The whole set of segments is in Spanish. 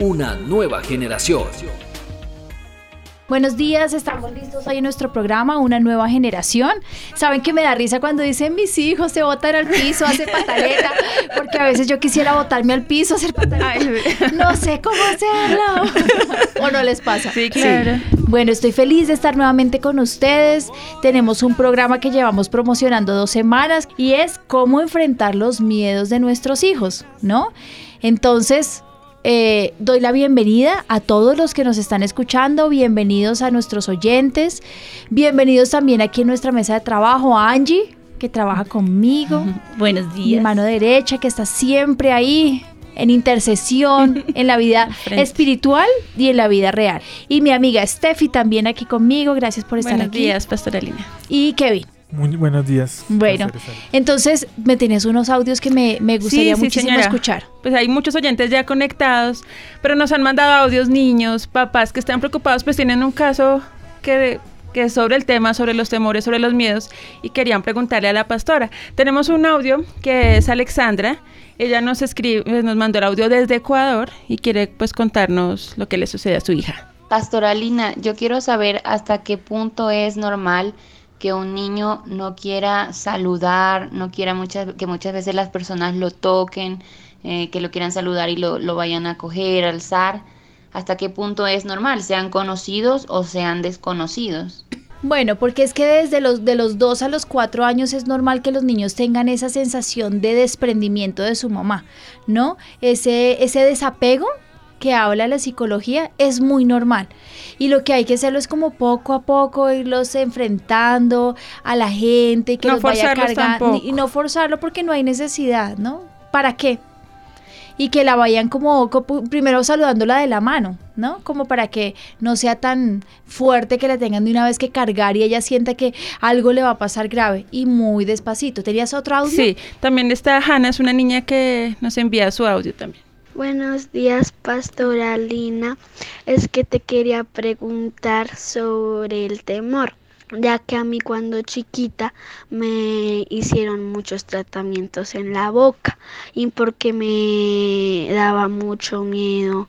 Una nueva generación. Buenos días, estamos listos hoy en nuestro programa Una Nueva Generación. Saben que me da risa cuando dicen mis hijos se botan al piso, hace pataleta, porque a veces yo quisiera botarme al piso, hacer pataleta. No sé cómo hacerlo. ¿O no les pasa? Sí, claro. Bueno, estoy feliz de estar nuevamente con ustedes. Tenemos un programa que llevamos promocionando dos semanas y es cómo enfrentar los miedos de nuestros hijos, ¿no? Entonces, eh, doy la bienvenida a todos los que nos están escuchando, bienvenidos a nuestros oyentes, bienvenidos también aquí en nuestra mesa de trabajo a Angie, que trabaja conmigo. Buenos Mi días. mano derecha, que está siempre ahí en intercesión, en la vida espiritual y en la vida real. Y mi amiga Steffi también aquí conmigo, gracias por estar Buenos aquí. días, Pastora Lina. Y Kevin. Muy buenos días. Bueno, entonces me tienes unos audios que me, me gustaría sí, muchísimo señora. escuchar. Pues hay muchos oyentes ya conectados, pero nos han mandado audios niños, papás que están preocupados, pues tienen un caso que, que es sobre el tema, sobre los temores, sobre los miedos, y querían preguntarle a la pastora. Tenemos un audio que es Alexandra. Ella nos escribe, nos mandó el audio desde Ecuador y quiere pues contarnos lo que le sucede a su hija. Pastoralina, yo quiero saber hasta qué punto es normal que un niño no quiera saludar, no quiera muchas, que muchas veces las personas lo toquen, eh, que lo quieran saludar y lo, lo vayan a coger, alzar. ¿Hasta qué punto es normal? Sean conocidos o sean desconocidos. Bueno, porque es que desde los de los 2 a los 4 años es normal que los niños tengan esa sensación de desprendimiento de su mamá, ¿no? Ese, ese desapego que habla la psicología es muy normal. Y lo que hay que hacerlo es como poco a poco irlos enfrentando a la gente y que No los vaya cargando. tampoco. Y no forzarlo porque no hay necesidad, ¿no? ¿Para qué? y que la vayan como, como primero saludándola de la mano, ¿no? Como para que no sea tan fuerte que la tengan de una vez que cargar y ella sienta que algo le va a pasar grave y muy despacito. ¿Tenías otro audio? Sí, también está Hannah, es una niña que nos envía su audio también. Buenos días, Pastora Lina. Es que te quería preguntar sobre el temor, ya que a mí cuando chiquita me hicieron muchos tratamientos en la boca y porque me daba mucho miedo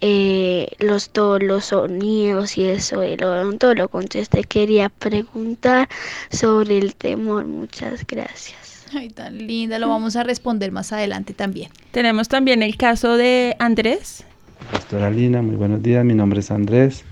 eh, los todos los sonidos y eso el odontólogo. Entonces te quería preguntar sobre el temor. Muchas gracias. Ay, tan linda, lo vamos a responder más adelante también. Tenemos también el caso de Andrés. Pastora Lina, muy buenos días, mi nombre es Andrés.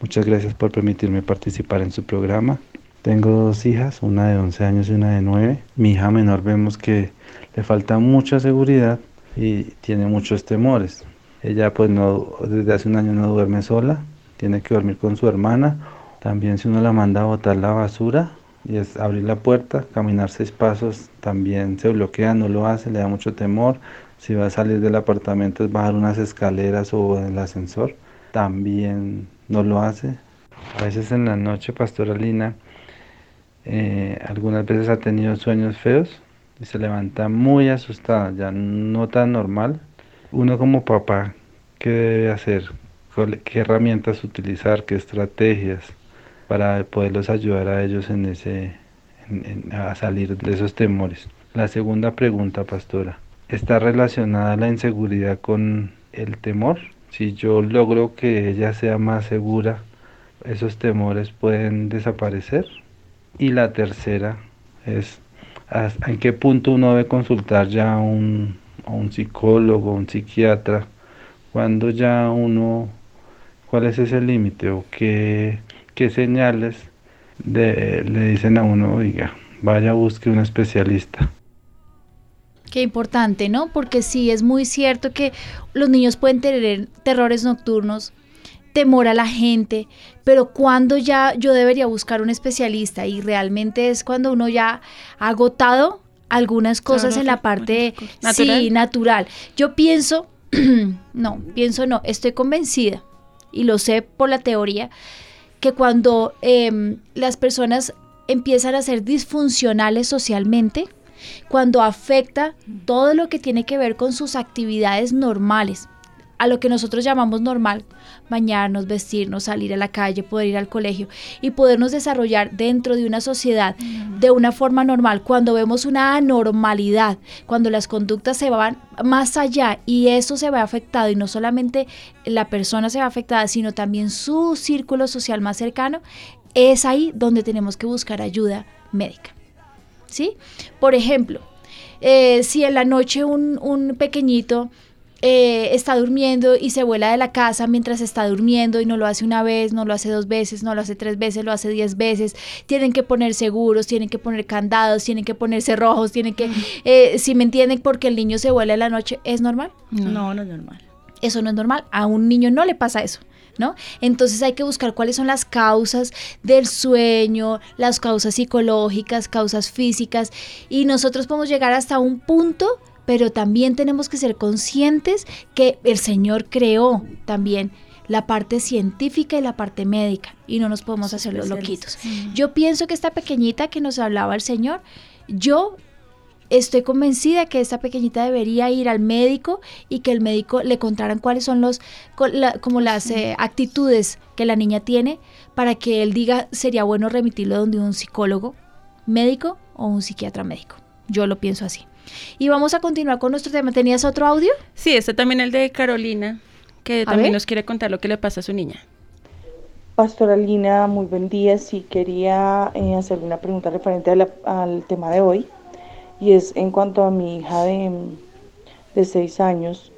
Muchas gracias por permitirme participar en su programa. Tengo dos hijas, una de 11 años y una de 9. Mi hija menor vemos que le falta mucha seguridad y tiene muchos temores. Ella pues no, desde hace un año no duerme sola, tiene que dormir con su hermana. También si uno la manda a botar la basura y es abrir la puerta, caminar seis pasos, también se bloquea, no lo hace, le da mucho temor. Si va a salir del apartamento es bajar unas escaleras o el ascensor, también no lo hace. A veces en la noche, Pastora Lina, eh, algunas veces ha tenido sueños feos y se levanta muy asustada, ya no tan normal. Uno como papá, ¿qué debe hacer? ¿Cuál- ¿Qué herramientas utilizar? ¿Qué estrategias para poderlos ayudar a ellos en ese, a salir de esos temores? La segunda pregunta, pastora, ¿está relacionada la inseguridad con el temor? Si yo logro que ella sea más segura, esos temores pueden desaparecer. Y la tercera es ¿has- en qué punto uno debe consultar ya a un, a un psicólogo, un psiquiatra, cuando ya uno, cuál es ese límite o qué, qué señales de- le dicen a uno, oiga, vaya busque un especialista. Qué importante, ¿no? Porque sí, es muy cierto que los niños pueden tener terrores nocturnos, temor a la gente, pero cuando ya yo debería buscar un especialista y realmente es cuando uno ya ha agotado algunas cosas Claro, en la parte sí, natural. Yo pienso, no, pienso no, estoy convencida y lo sé por la teoría, que cuando em, las personas empiezan a ser disfuncionales socialmente, cuando afecta todo lo que tiene que ver con sus actividades normales, a lo que nosotros llamamos normal, bañarnos, vestirnos, salir a la calle, poder ir al colegio y podernos desarrollar dentro de una sociedad de una forma normal. Cuando vemos una anormalidad, cuando las conductas se van más allá y eso se ve afectado y no solamente la persona se ve afectada, sino también su círculo social más cercano, es ahí donde tenemos que buscar ayuda médica. ¿Sí? Por ejemplo, eh, si en la noche un, un pequeñito eh, está durmiendo y se vuela de la casa mientras está durmiendo y no lo hace una vez, no lo hace dos veces, no lo hace tres veces, lo hace diez veces. Tienen que poner seguros, tienen que poner candados, tienen que poner cerrojos, tienen que, eh, si me entienden, porque el niño se vuela en la noche, ¿es normal? No, no es normal. Eso no es normal. A un niño no le pasa eso. ¿No? Entonces hay que buscar cuáles son las causas del sueño, las causas psicológicas, causas físicas, y nosotros podemos llegar hasta un punto pero también tenemos que ser conscientes que el Señor creó también la parte científica y la parte médica y no nos podemos hacer los loquitos. Yo pienso que esta pequeñita que nos hablaba el Señor, yo estoy convencida que esta pequeñita debería ir al médico y que el médico le contaran cuáles son los como las eh, actitudes que la niña tiene para que él diga sería bueno remitirlo donde un psicólogo médico o un psiquiatra médico. Yo lo pienso así. Y vamos a continuar con nuestro tema. ¿Tenías otro audio? Sí, este también el de Carolina, que también nos quiere contar lo que le pasa a su niña. Pastoralina, muy buen día. Sí, quería eh, hacer una pregunta referente al tema de hoy. Y es en cuanto a mi hija de, de seis años.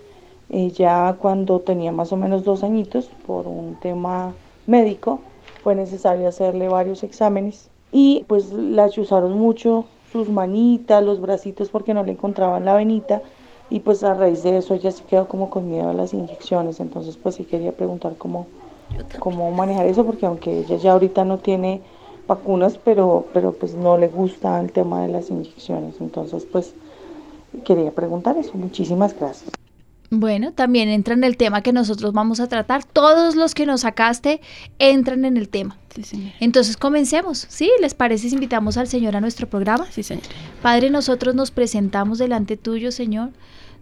Ella cuando tenía más o menos dos añitos, por un tema médico, fue necesario hacerle varios exámenes y pues la ayudaron mucho sus manitas, los bracitos porque no le encontraban la venita. Y pues a raíz de eso ella se quedó como con miedo a las inyecciones, entonces pues sí quería preguntar cómo, cómo manejar eso porque aunque ella ya ahorita no tiene vacunas, pero, pero pues no le gusta el tema de las inyecciones, entonces pues quería preguntar eso, muchísimas gracias. Bueno, también entra en el tema que nosotros vamos a tratar. Todos los que nos sacaste entran en el tema. Sí, Entonces comencemos. ¿Sí? ¿Les parece si invitamos al Señor a nuestro programa? Sí, señor. Padre, nosotros nos presentamos delante tuyo, Señor.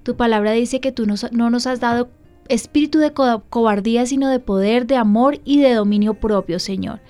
Tu palabra dice que tú no nos has dado espíritu de cobardía, sino de poder, de amor y de dominio propio, Señor.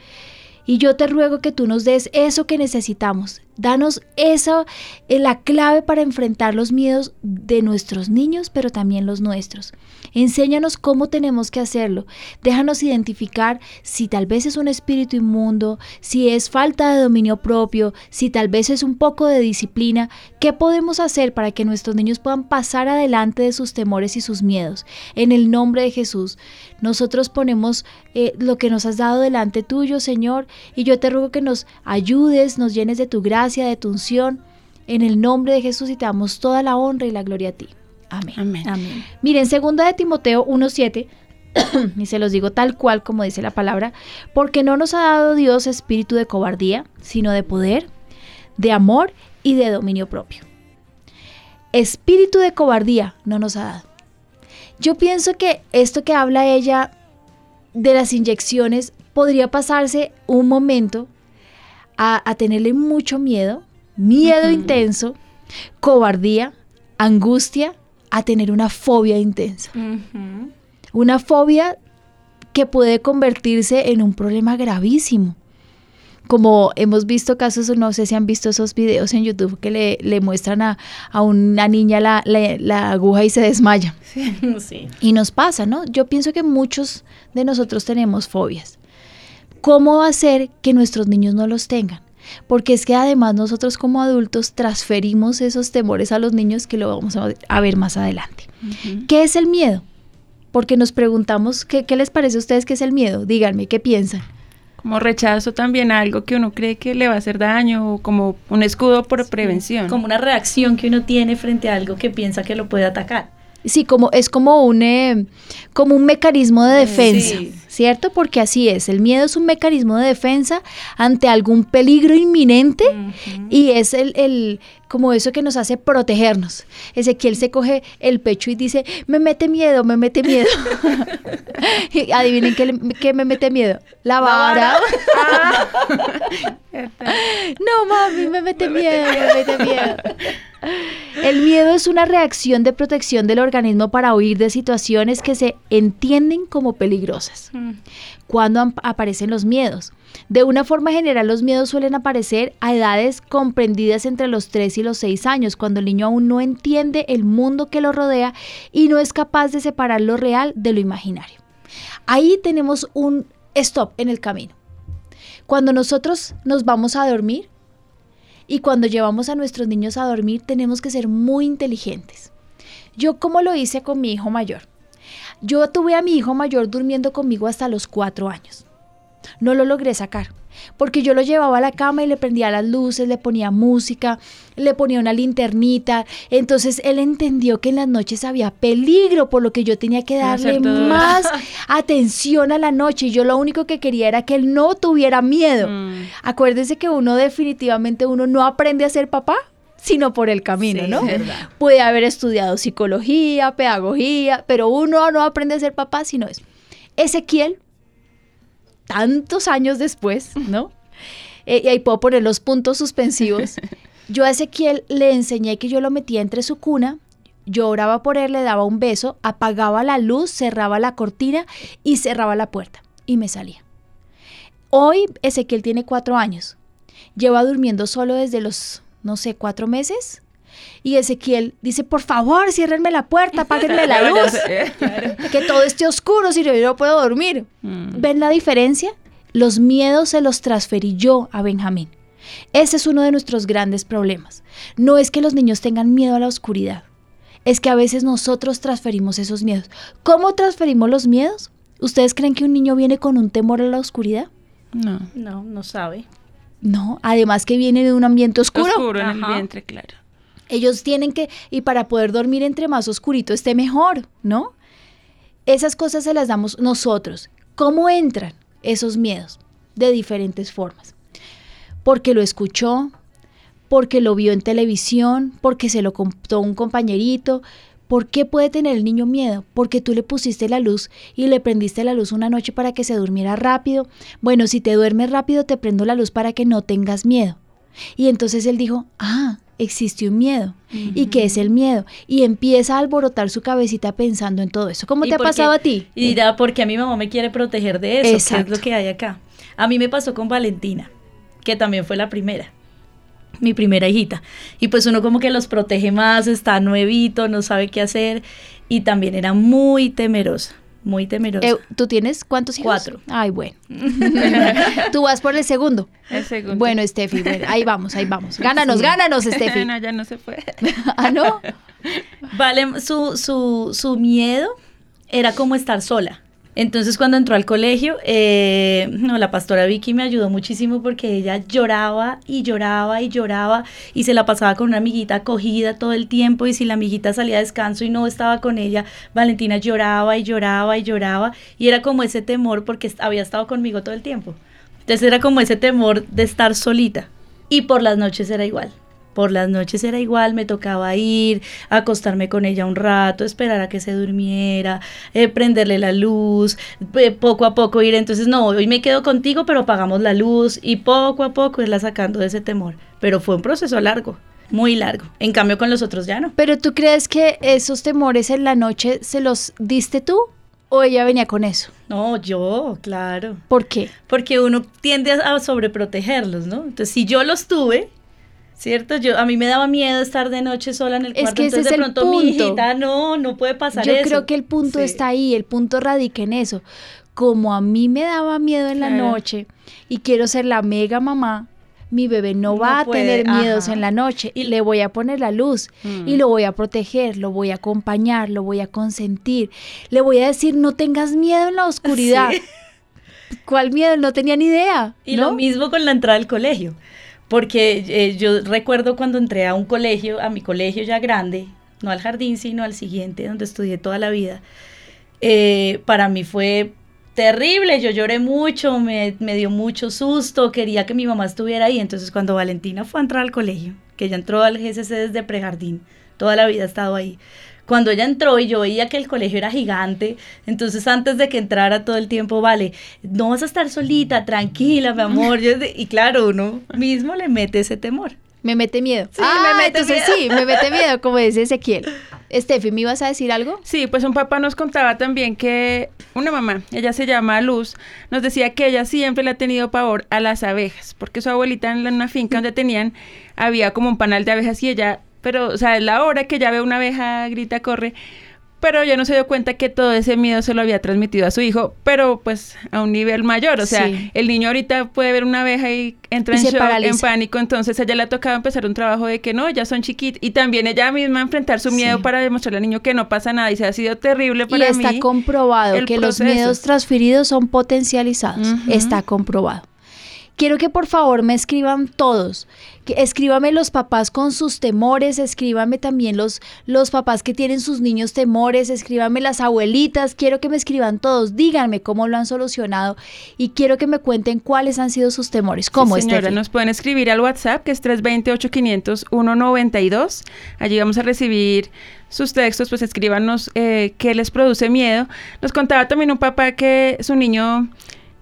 Y yo te ruego que tú nos des eso que necesitamos. Danos esa, eh, la clave para enfrentar los miedos de nuestros niños, pero también los nuestros. Enséñanos cómo tenemos que hacerlo. Déjanos identificar si tal vez es un espíritu inmundo, si es falta de dominio propio, si tal vez es un poco de disciplina. ¿Qué podemos hacer para que nuestros niños puedan pasar adelante de sus temores y sus miedos? En el nombre de Jesús, nosotros ponemos eh, lo que nos has dado delante tuyo, Señor, y yo te ruego que nos ayudes, nos llenes de tu gracia, de tu unción. En el nombre de Jesús y te damos toda la honra y la gloria a ti. Amén. Amén. Miren, segunda de Timoteo 1.7, y se los digo tal cual como dice la palabra, porque no nos ha dado Dios espíritu de cobardía, sino de poder, de amor y de dominio propio. Espíritu de cobardía no nos ha dado. Yo pienso que esto que habla ella de las inyecciones podría pasarse un momento a, tenerle mucho miedo, miedo intenso, cobardía, angustia, a tener una fobia intensa. Una fobia que puede convertirse en un problema gravísimo. Como hemos visto casos, no sé si han visto esos videos en YouTube que le, le muestran a, una niña la, la, aguja y se desmaya. Sí. Y nos pasa, ¿no? Yo pienso que muchos de nosotros tenemos fobias. ¿Cómo hacer que nuestros niños no los tengan? Porque es que además nosotros como adultos transferimos esos temores a los niños que lo vamos a ver más adelante. ¿Qué es el miedo? Porque nos preguntamos, ¿qué, les parece a ustedes que es el miedo? Díganme, ¿qué piensan? Como rechazo también a algo que uno cree que le va a hacer daño o como un escudo por prevención. Como una reacción que uno tiene frente a algo que piensa que lo puede atacar. Sí, como es como un eh, como un mecanismo de defensa, ¿cierto? Porque así es, el miedo es un mecanismo de defensa ante algún peligro inminente y es el, el, como eso que nos hace protegernos. Ezequiel se coge el pecho y dice, me mete miedo, me mete miedo. Y Adivinen qué, qué me mete miedo. La vara. no, mami, me mete miedo, me mete miedo. El miedo es una reacción de protección del organismo para huir de situaciones que se entienden como peligrosas. ¿Cuándo am- aparecen los miedos? De una forma general, los miedos suelen aparecer a edades comprendidas entre los 3 y los 6 años, cuando el niño aún no entiende el mundo que lo rodea y no es capaz de separar lo real de lo imaginario. Ahí tenemos un stop en el camino. Cuando nosotros nos vamos a dormir, y cuando llevamos a nuestros niños a dormir tenemos que ser muy inteligentes. Yo como lo hice con mi hijo mayor. Yo tuve a mi hijo mayor durmiendo conmigo hasta los cuatro años. No lo logré sacar, porque yo lo llevaba a la cama y le prendía las luces, le ponía música, le ponía una linternita. Entonces él entendió que en las noches había peligro, por lo que yo tenía que darle más atención a la noche. Y yo lo único que quería era que él no tuviera miedo. Mm. Acuérdese que uno definitivamente uno no aprende a ser papá sino por el camino, Sí, ¿no? Puede haber estudiado psicología, pedagogía, pero uno no aprende a ser papá sino eso. Ezequiel, tantos años después, ¿no? Eh, y ahí puedo poner los puntos suspensivos. Yo a Ezequiel le enseñé que yo lo metía entre su cuna, yo oraba por él, le daba un beso, apagaba la luz, cerraba la cortina y cerraba la puerta y me salía. Hoy Ezequiel tiene cuatro años. Lleva durmiendo solo desde los, no sé, cuatro meses. Y Ezequiel dice, por favor, ciérrenme la puerta, apáguenme la luz. que todo esté oscuro si yo no puedo dormir. ¿Ven la diferencia? Los miedos se los transferí yo a Benjamín. Ese es uno de nuestros grandes problemas. No es que los niños tengan miedo a la oscuridad. Es que a veces nosotros transferimos esos miedos. ¿Cómo transferimos los miedos? ¿Ustedes creen que un niño viene con un temor a la oscuridad? No. No, no sabe. No, además que viene de un ambiente oscuro. Oscuro en el Ajá. vientre, claro. Ellos tienen que, y para poder dormir entre más oscurito esté mejor, ¿no? Esas cosas se las damos nosotros. ¿Cómo entran esos miedos? De diferentes formas. Porque lo escuchó, porque lo vio en televisión, porque se lo contó un compañerito. ¿Por qué puede tener el niño miedo? Porque tú le pusiste la luz y le prendiste la luz una noche para que se durmiera rápido. Bueno, si te duermes rápido, te prendo la luz para que no tengas miedo. Y entonces él dijo, ah, existe un miedo. ¿Y qué es el miedo? Y empieza a alborotar su cabecita pensando en todo eso. ¿Cómo ¿Y te ha qué? pasado a ti? Y dirá, porque a mi mamá me quiere proteger de eso, que Exacto. es lo que hay acá. A mí me pasó con Valentina, que también fue la primera, mi primera hijita. Y pues uno como que los protege más, está nuevito, no sabe qué hacer. Y también era muy temerosa, muy temerosa. Eh, ¿Tú tienes cuántos hijos? Cuatro. Ay, bueno. Tú vas por el segundo. El segundo. Bueno, Steffi, bueno, ahí vamos, ahí vamos. Gánanos, gánanos, Steffi. no, ya no se puede. ah, ¿no? Vale, su, su, su miedo era como estar sola. Entonces cuando entró al colegio, eh, no, la pastora Vicky me ayudó muchísimo porque ella lloraba y lloraba y lloraba y se la pasaba con una amiguita acogida todo el tiempo y si la amiguita salía a descanso y no estaba con ella, Valentina lloraba y lloraba y lloraba y era como ese temor porque había estado conmigo todo el tiempo. Entonces era como ese temor de estar solita y por las noches era igual. Por las noches era igual, me tocaba ir, acostarme con ella un rato, esperar a que se durmiera, eh, prenderle la luz, eh, poco a poco ir. Entonces, no, hoy me quedo contigo, pero apagamos la luz y poco a poco irla sacando de ese temor. Pero fue un proceso largo, muy largo. En cambio, con los otros ya no. Pero tú crees que esos temores en la noche se los diste tú o ella venía con eso? No, yo, claro. ¿Por qué? Porque uno tiende a a sobreprotegerlos, ¿no? Entonces, si yo los tuve, ¿cierto? Yo, a mí me daba miedo estar de noche sola en el Es cuarto. que ese entonces, es de el pronto, mi hijita, no, no puede pasar Yo eso. creo que el punto Sí. está ahí, el punto radica en eso. Como a mí me daba miedo en la Claro. noche y quiero ser la mega mamá, mi bebé no, No va a tener miedos ajá. en la noche y Y- le voy a poner la luz Mm. y lo voy a proteger, lo voy a acompañar, lo voy a consentir, le voy a decir no tengas miedo en la oscuridad. Sí. ¿Cuál miedo? No tenía ni idea. Y ¿no? lo mismo con la entrada al colegio, porque eh, yo recuerdo cuando entré a un colegio, a mi colegio ya grande, no al jardín, sino al siguiente, donde estudié toda la vida, eh, para mí fue terrible, yo lloré mucho, me, me, dio mucho susto, quería que mi mamá estuviera ahí, entonces cuando Valentina fue a entrar al colegio, que ella entró al GCC desde prejardín, toda la vida ha estado ahí, cuando ella entró y yo veía que el colegio era gigante, entonces antes de que entrara todo el tiempo, vale, no vas a estar solita, tranquila, mi amor, y claro, uno mismo le mete ese temor. Me mete miedo. Sí, me mete entonces miedo. sí, me mete miedo, como dice Ezequiel. Estefi, ¿me ibas a decir algo? Sí, pues un papá nos contaba también que una mamá, ella se llama Luz, nos decía que ella siempre le ha tenido pavor a las abejas, porque su abuelita en una finca donde tenían había como un panal de abejas y ella, pero, o sea, es la hora que ya ve una abeja, grita, corre, pero ella no se dio cuenta que todo ese miedo se lo había transmitido a su hijo, pero pues a un nivel mayor, o sea, Sí. el niño ahorita puede ver una abeja y entra Y en shock, en pánico, entonces a ella le ha tocado empezar un trabajo de que no, ya son chiquitos, y también ella misma enfrentar su miedo Sí. para demostrarle al niño que no pasa nada, y se ha sido terrible Y para está mí. comprobado el que los miedos transferidos son potencializados. Está comprobado. Quiero que por favor me escriban todos. Escríbame los papás con sus temores, escríbame también los, los papás que tienen sus niños temores, escríbame las abuelitas, quiero que me escriban todos, díganme cómo lo han solucionado y quiero que me cuenten cuáles han sido sus temores. ¿Cómo, Sí, señora, Estefi? nos pueden escribir al WhatsApp que es 320-8500-192. Allí vamos a recibir sus textos, pues escríbanos eh, qué les produce miedo. Nos contaba también un papá que su niño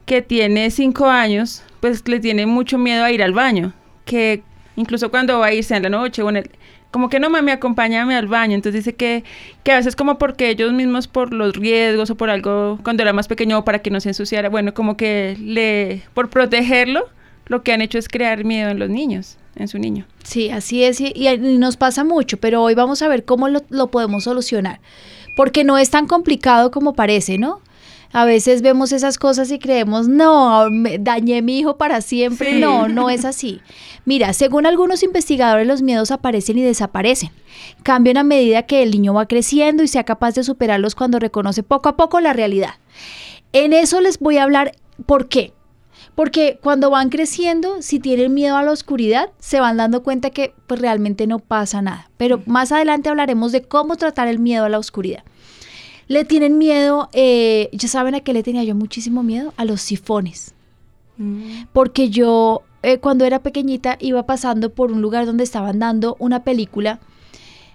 que tiene cinco años, pues le tiene mucho miedo a ir al baño, que incluso cuando va a irse en la noche o en el... Como que no, mami, acompáñame al baño. Entonces dice que, que a veces como porque ellos mismos por los riesgos o por algo, cuando era más pequeño para que no se ensuciara, bueno, como que le, por protegerlo, lo que han hecho es crear miedo en los niños, en su niño. Sí, así es, y, y nos pasa mucho, pero hoy vamos a ver cómo lo, lo podemos solucionar, porque no es tan complicado como parece, ¿no? A veces vemos esas cosas y creemos, no, me dañé a mi hijo para siempre. Sí. No, no es así. Mira, según algunos investigadores, los miedos aparecen y desaparecen. Cambian a medida que el niño va creciendo y sea capaz de superarlos cuando reconoce poco a poco la realidad. En eso les voy a hablar, ¿por qué? Porque cuando van creciendo, si tienen miedo a la oscuridad, se van dando cuenta que pues, realmente no pasa nada. Pero más adelante hablaremos de cómo tratar el miedo a la oscuridad. Le tienen miedo, eh, ya saben a qué le tenía yo muchísimo miedo, a los sifones. Porque yo eh, cuando era pequeñita iba pasando por un lugar donde estaban dando una película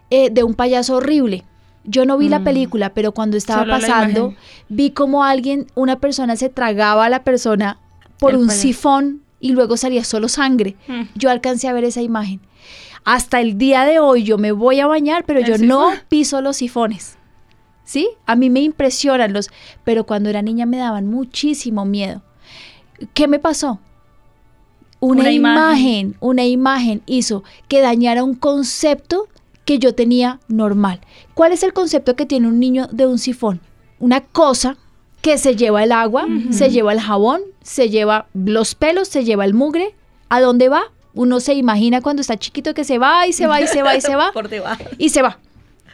eh, de un payaso horrible. Yo no vi la Mm. película, pero cuando estaba Solo pasando, vi como alguien, una persona se tragaba a la persona por El un payaso. sifón y luego salía solo sangre. Mm. Yo alcancé a ver esa imagen. Hasta el día de hoy yo me voy a bañar, pero yo no piso los sifones. ¿Sí? A mí me impresionan los, pero cuando era niña me daban muchísimo miedo. ¿Qué me pasó? Una, Una imagen, imagen. una imagen hizo que dañara un concepto que yo tenía normal. ¿Cuál es el concepto que tiene un niño de un sifón? Una cosa que se lleva el agua, se lleva el jabón, se lleva los pelos, se lleva el mugre. ¿A dónde va? Uno se imagina cuando está chiquito que se va y se va y se va y se va Por debajo. y se va,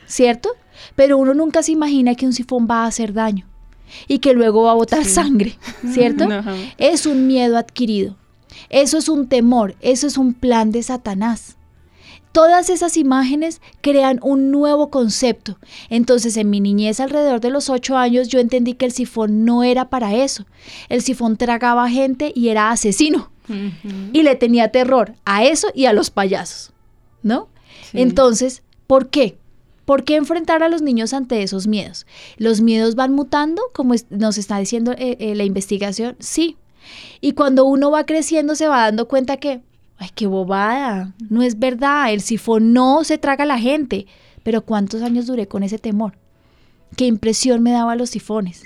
¿cierto? Pero uno nunca se imagina que un sifón va a hacer daño y que luego va a botar sangre, ¿cierto? No. Es un miedo adquirido. Eso es un temor, eso es un plan de Satanás. Todas esas imágenes crean un nuevo concepto. Entonces, en mi niñez, alrededor de los ocho años, yo entendí que el sifón no era para eso. El sifón tragaba gente y era asesino. Y le tenía terror a eso y a los payasos. ¿No? Sí. Entonces, ¿por qué? ¿Por qué enfrentar a los niños ante esos miedos? ¿Los miedos van mutando, como nos está diciendo eh, eh, la investigación? Sí. Y cuando uno va creciendo se va dando cuenta que, ay, qué bobada, no es verdad, el sifón no se traga a la gente. Pero ¿cuántos años duré con ese temor? ¿Qué impresión me daba los sifones?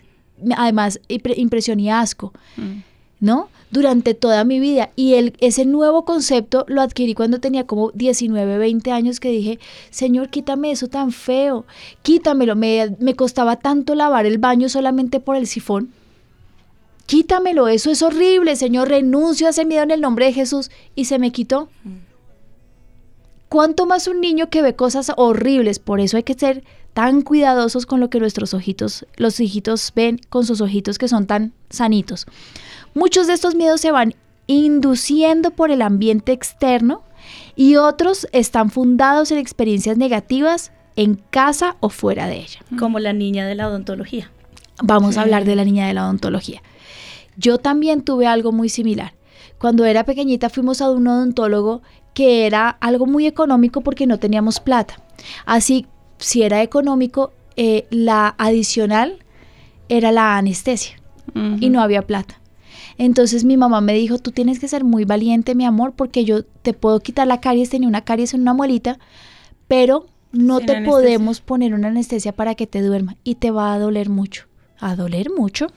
Además, impre- impresión y asco. Mm. ¿no? Durante toda mi vida. Y el, ese nuevo concepto lo adquirí cuando tenía como 19, 20 años que dije, Señor, quítame eso tan feo, quítamelo. Me, me costaba tanto lavar el baño solamente por el sifón. Quítamelo, eso es horrible, Señor, renuncio a ese miedo en el nombre de Jesús. Y se me quitó. ¿Cuánto más un niño que ve cosas horribles? Por eso hay que ser tan cuidadosos con lo que nuestros ojitos, los hijitos ven con sus ojitos que son tan sanitos. Muchos de estos miedos se van induciendo por el ambiente externo y otros están fundados en experiencias negativas en casa o fuera de ella. Como la niña de la odontología. Vamos Sí. a hablar de la niña de la odontología. Yo también tuve algo muy similar. Cuando era pequeñita fuimos a un odontólogo que era algo muy económico porque no teníamos plata. Así, si era económico, eh, la adicional era la anestesia y no había plata. Entonces mi mamá me dijo, tú tienes que ser muy valiente, mi amor, porque yo te puedo quitar la caries, tenía una caries en una muelita, pero no Sin te anestesia. podemos poner una anestesia para que te duerma y te va a doler mucho. ¿A doler mucho?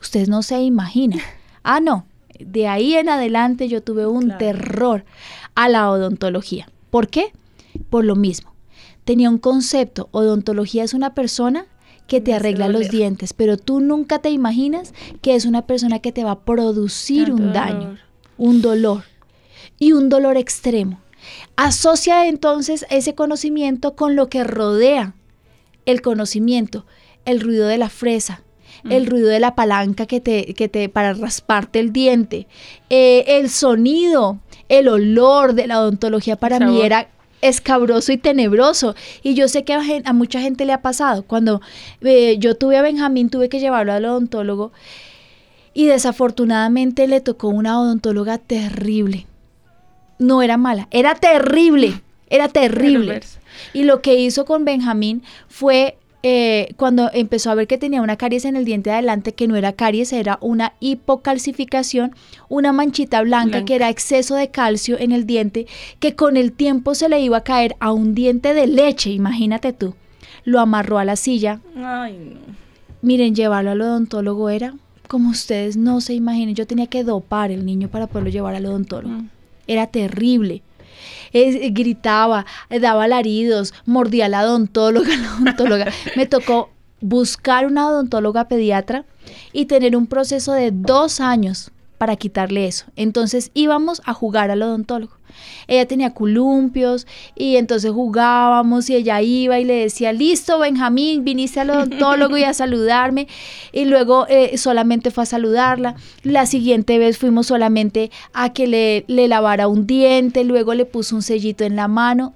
Ustedes no se imaginan. Ah, no. De ahí en adelante yo tuve un Claro. terror a la odontología. ¿Por qué? Por lo mismo. Tenía un concepto. Odontología es una persona que te arregla los dientes, pero tú nunca te imaginas que es una persona que te va a producir Tanto un daño, dolor. un dolor y un dolor extremo. Asocia entonces ese conocimiento con lo que rodea el conocimiento, el ruido de la fresa, el ruido de la palanca que te, que te para rasparte el diente, eh, el sonido, el olor de la odontología para mí era escabroso y tenebroso. Y yo sé que a, mucha gente le ha pasado. Cuando eh, yo tuve a Benjamín, tuve que llevarlo al odontólogo y desafortunadamente le tocó una odontóloga terrible. No era mala, era terrible, era terrible. Y lo que hizo con Benjamín fue eh, cuando empezó a ver que tenía una caries en el diente de adelante, que no era caries, era una hipocalcificación, una manchita blanca, Blanca. que era exceso de calcio en el diente, que con el tiempo se le iba a caer a un diente de leche, imagínate tú. Lo amarró a la silla. Ay, no. Miren, llevarlo al odontólogo era como ustedes no se imaginen. Yo tenía que dopar el niño para poderlo llevar al odontólogo. Mm. Era terrible. Gritaba, daba alaridos, mordía a la odontóloga, la odontóloga. Me tocó buscar una odontóloga pediatra y tener un proceso de dos años para quitarle eso. Entonces íbamos a jugar al odontólogo. Ella tenía columpios y entonces jugábamos y ella iba y le decía, listo, Benjamín, viniste al odontólogo y a saludarme. Y luego eh, solamente fue a saludarla. La siguiente vez fuimos solamente a que le, le lavara un diente, luego le puso un sellito en la mano.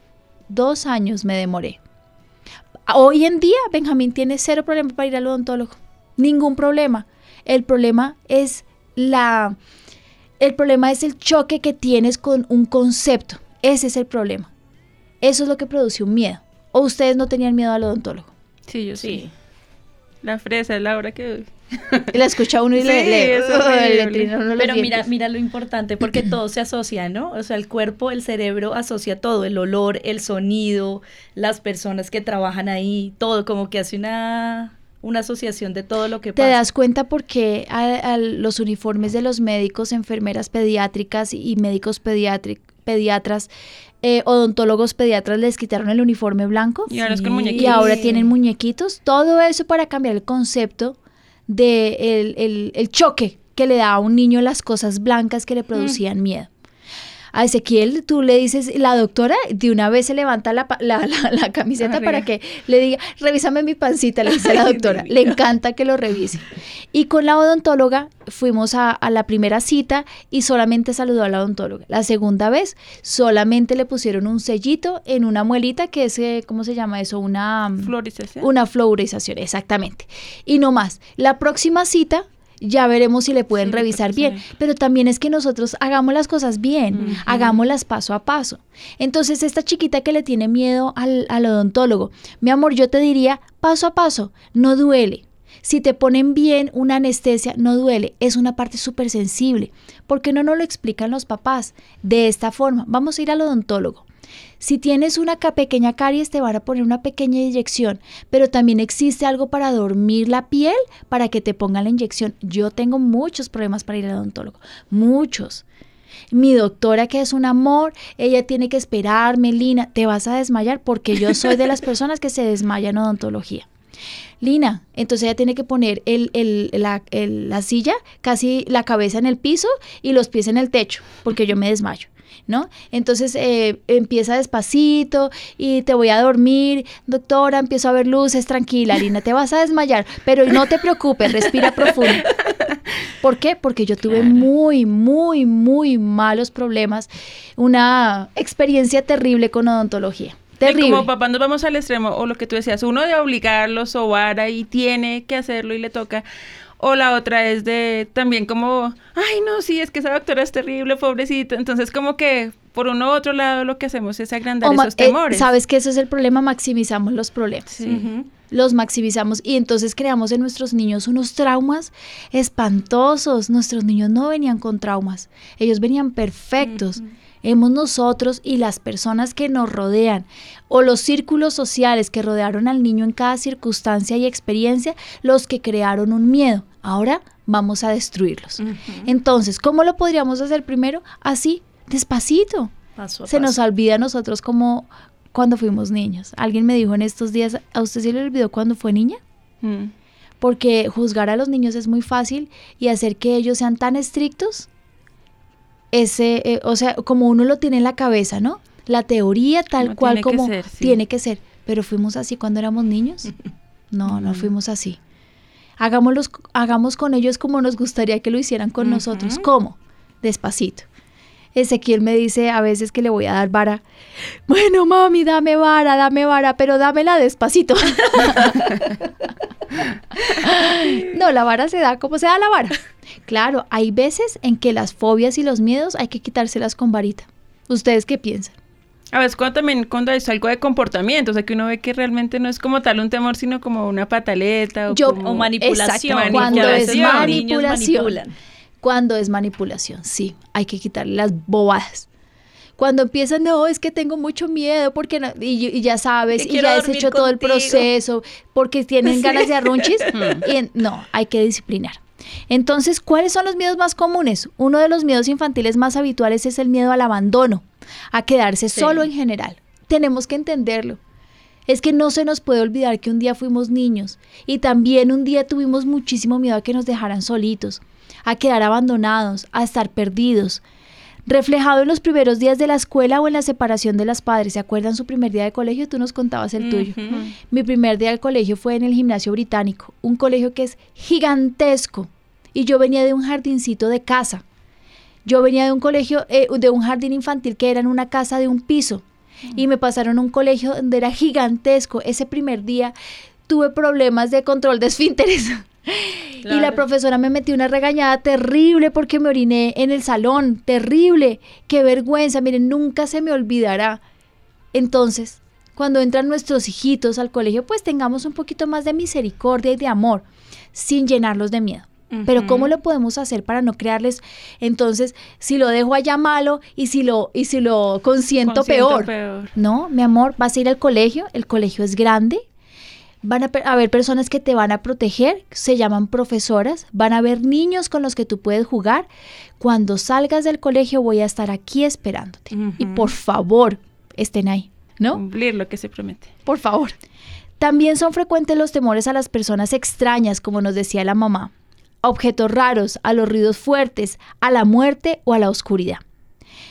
Dos años me demoré. Hoy en día Benjamín tiene cero problema para ir al odontólogo. Ningún problema. El problema es la... El problema es el choque que tienes con un concepto. Ese es el problema. Eso es lo que produce un miedo. ¿O ustedes no tenían miedo al odontólogo? Sí, yo sí. Sí. La fresa es la hora que... La escucha uno y le, Sí, le- uno Pero mira, dientes. mira lo importante, porque todo se asocia, ¿no? O sea, el cuerpo, el cerebro asocia todo, el olor, el sonido, las personas que trabajan ahí, todo, como que hace una, una asociación de todo lo que ¿Te pasa. das cuenta por qué a, a los uniformes de los médicos, enfermeras pediátricas y médicos pediatras, eh, odontólogos pediatras les quitaron el uniforme blanco? Y ahora es con muñequitos. y ahora tienen muñequitos. Todo eso para cambiar el concepto de el, el- el choque que le da a un niño las cosas blancas que le producían miedo. A Ezequiel, tú le dices, la doctora de una vez se levanta la, la, la- la camiseta para que le diga, revísame mi pancita, le dice la Ay, doctora. Le encanta que lo revise. Y con la odontóloga fuimos a, a la primera cita y solamente saludó a la odontóloga. La segunda vez solamente le pusieron un sellito en una muelita que es, eh, ¿cómo se llama eso? Una... mm, Florización. una fluorización, exactamente. Y no más. La próxima cita ya veremos si le pueden Sí, revisar porque bien. Pero también es que nosotros hagamos las cosas bien, hagámoslas paso a paso. Entonces, esta chiquita que le tiene miedo al, al odontólogo, mi amor, yo te diría paso a paso, no duele. Si te ponen bien una anestesia, no duele. Es una parte súper sensible. ¿Por qué no nos lo explican los papás? De esta forma, vamos a ir al odontólogo. Si tienes una pequeña caries, te van a poner una pequeña inyección, pero también existe algo para dormir la piel para que te pongan la inyección. Yo tengo muchos problemas para ir al odontólogo, muchos. Mi doctora, que es un amor, ella tiene que esperarme, Lina, te vas a desmayar porque yo soy de las personas que se desmayan en odontología. Lina, entonces ella tiene que poner el, el- la, el- la silla, casi la cabeza en el piso y los pies en el techo, porque yo me desmayo. ¿No? Entonces eh, empieza despacito y te voy a dormir, doctora, empiezo a ver luces, tranquila, Lina, te vas a desmayar, pero no te preocupes, respira profundo. ¿Por qué? Porque yo tuve muy, muy, muy malos problemas, una experiencia terrible con odontología. Terrible. Y como papá nos vamos al extremo, o lo que tú decías, uno de obligarlos o vara y tiene que hacerlo y le toca. O la otra es de también como, ay no, sí, es que esa doctora es terrible, pobrecito. Entonces como que por uno u otro lado lo que hacemos es agrandar O esos eh, temores. Sabes que eso es el problema, maximizamos los problemas. Los maximizamos y entonces creamos en nuestros niños unos traumas espantosos. Nuestros niños no venían con traumas, ellos venían perfectos. Hemos nosotros y las personas que nos rodean o los círculos sociales que rodearon al niño en cada circunstancia y experiencia los que crearon un miedo. Ahora vamos a destruirlos. Entonces, ¿cómo lo podríamos hacer primero? Así, despacito. Paso Se nos olvida a nosotros como cuando fuimos niños. Alguien me dijo en estos días, ¿a usted se le olvidó cuando fue niña? Mm. Porque juzgar a los niños es muy fácil y hacer que ellos sean tan estrictos, ese, eh, o sea, como uno lo tiene en la cabeza, ¿no? La teoría tal Como cual tiene que como ser, sí. tiene que ser. Pero fuimos así cuando éramos niños. No, no fuimos así. Hagámoslos, hagamos con ellos como nos gustaría que lo hicieran con nosotros. ¿Cómo? Despacito. Ezequiel me dice a veces que le voy a dar vara. Bueno, mami, dame vara, dame vara, pero dámela despacito. no, la vara se da como se da la vara. Claro, hay veces en que las fobias y los miedos hay que quitárselas con varita. ¿Ustedes qué piensan? A veces cuando también cuando es algo de comportamiento, o sea que uno ve que realmente no es como tal un temor, sino como una pataleta o, Yo- como O manipulación. Exacto, cuando que a es manipulación. Cuando es manipulación, sí, hay que quitarle las bobadas. Cuando empiezan, no, es que tengo mucho miedo porque no- y, y ya sabes, Que y ya has hecho todo el proceso, porque tienen ganas de arrunchis. y en- no, hay que disciplinar. Entonces, ¿cuáles son los miedos más comunes? Uno de los miedos infantiles más habituales es el miedo al abandono, a quedarse Sí. solo en general. Tenemos que entenderlo. Es que no se nos puede olvidar que un día fuimos niños y también un día tuvimos muchísimo miedo a que nos dejaran solitos, a quedar abandonados, a estar perdidos. Reflejado en los primeros días de la escuela o en la separación de las padres. ¿Se acuerdan su primer día de colegio? Tú nos contabas el tuyo. Mi primer día de colegio fue en el gimnasio británico, un colegio que es gigantesco. Y yo venía de un jardincito de casa. Yo venía de un colegio, eh, de un jardín infantil que era en una casa de un piso. Y me pasaron a un colegio donde era gigantesco. Ese primer día tuve problemas de control de esfínteres. Y la profesora me metió una regañada terrible porque me oriné en el salón. Terrible. Qué vergüenza. Miren, nunca se me olvidará. Entonces, cuando entran nuestros hijitos al colegio, pues tengamos un poquito más de misericordia y de amor, sin llenarlos de miedo. Pero ¿cómo lo podemos hacer para no crearles? Entonces, si lo dejo allá malo y si lo, y si lo consiento, Consiento peor. peor. No, mi amor, vas a ir al colegio, el colegio es grande, van a haber personas que te van a proteger, se llaman profesoras, van a haber niños con los que tú puedes jugar. Cuando salgas del colegio voy a estar aquí esperándote. Y por favor, estén ahí, ¿no? Cumplir lo que se promete. Por favor. También son frecuentes los temores a las personas extrañas, como nos decía la mamá, objetos raros, a los ruidos fuertes, a la muerte o a la oscuridad.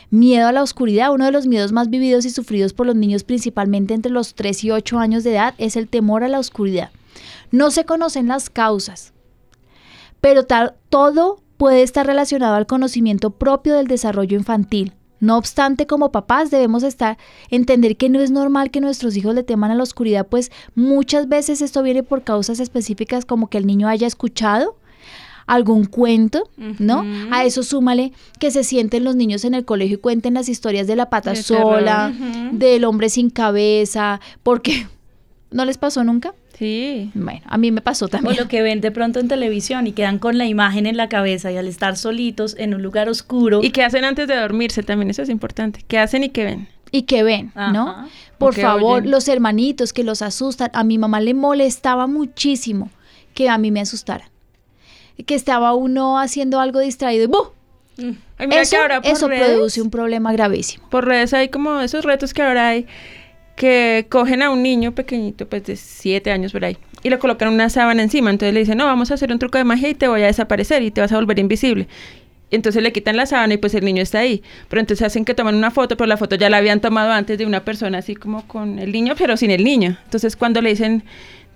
Miedo a la oscuridad, uno de los miedos más vividos y sufridos por los niños principalmente entre los 3 y 8 años de edad es el temor a la oscuridad. No se conocen las causas, pero todo puede estar relacionado al conocimiento propio del desarrollo infantil. No obstante, como papás debemos estar entender que no es normal que nuestros hijos le teman a la oscuridad, pues muchas veces esto viene por causas específicas como que el niño haya escuchado algún cuento, ¿no? A eso súmale que se sienten los niños en el colegio y cuenten las historias de la pata De sola, del hombre sin cabeza, porque ¿no les pasó nunca? Sí. Bueno, a mí me pasó O también. lo que ven de pronto en televisión y quedan con la imagen en la cabeza y al estar solitos en un lugar oscuro. ¿Y qué hacen antes de dormirse también? Eso es importante. ¿Qué hacen y qué ven? y que ven, ¿no? Por O favor, oyen. los hermanitos que los asustan, a mi mamá le molestaba muchísimo que a mí me asustaran. Que estaba uno haciendo algo distraído y ¡buh! Ay, mira Eso, que ahora por eso redes- produce un problema gravísimo. Por redes hay como esos retos que ahora hay que cogen a un niño pequeñito, pues de siete años por ahí, y le colocan una sábana encima. Entonces le dicen, no, vamos a hacer un truco de magia y te voy a desaparecer y te vas a volver invisible. Entonces le quitan la sábana y pues el niño está ahí. Pero entonces hacen que toman una foto, pero la foto ya la habían tomado antes de una persona así como con el niño, pero sin el niño. Entonces cuando le dicen,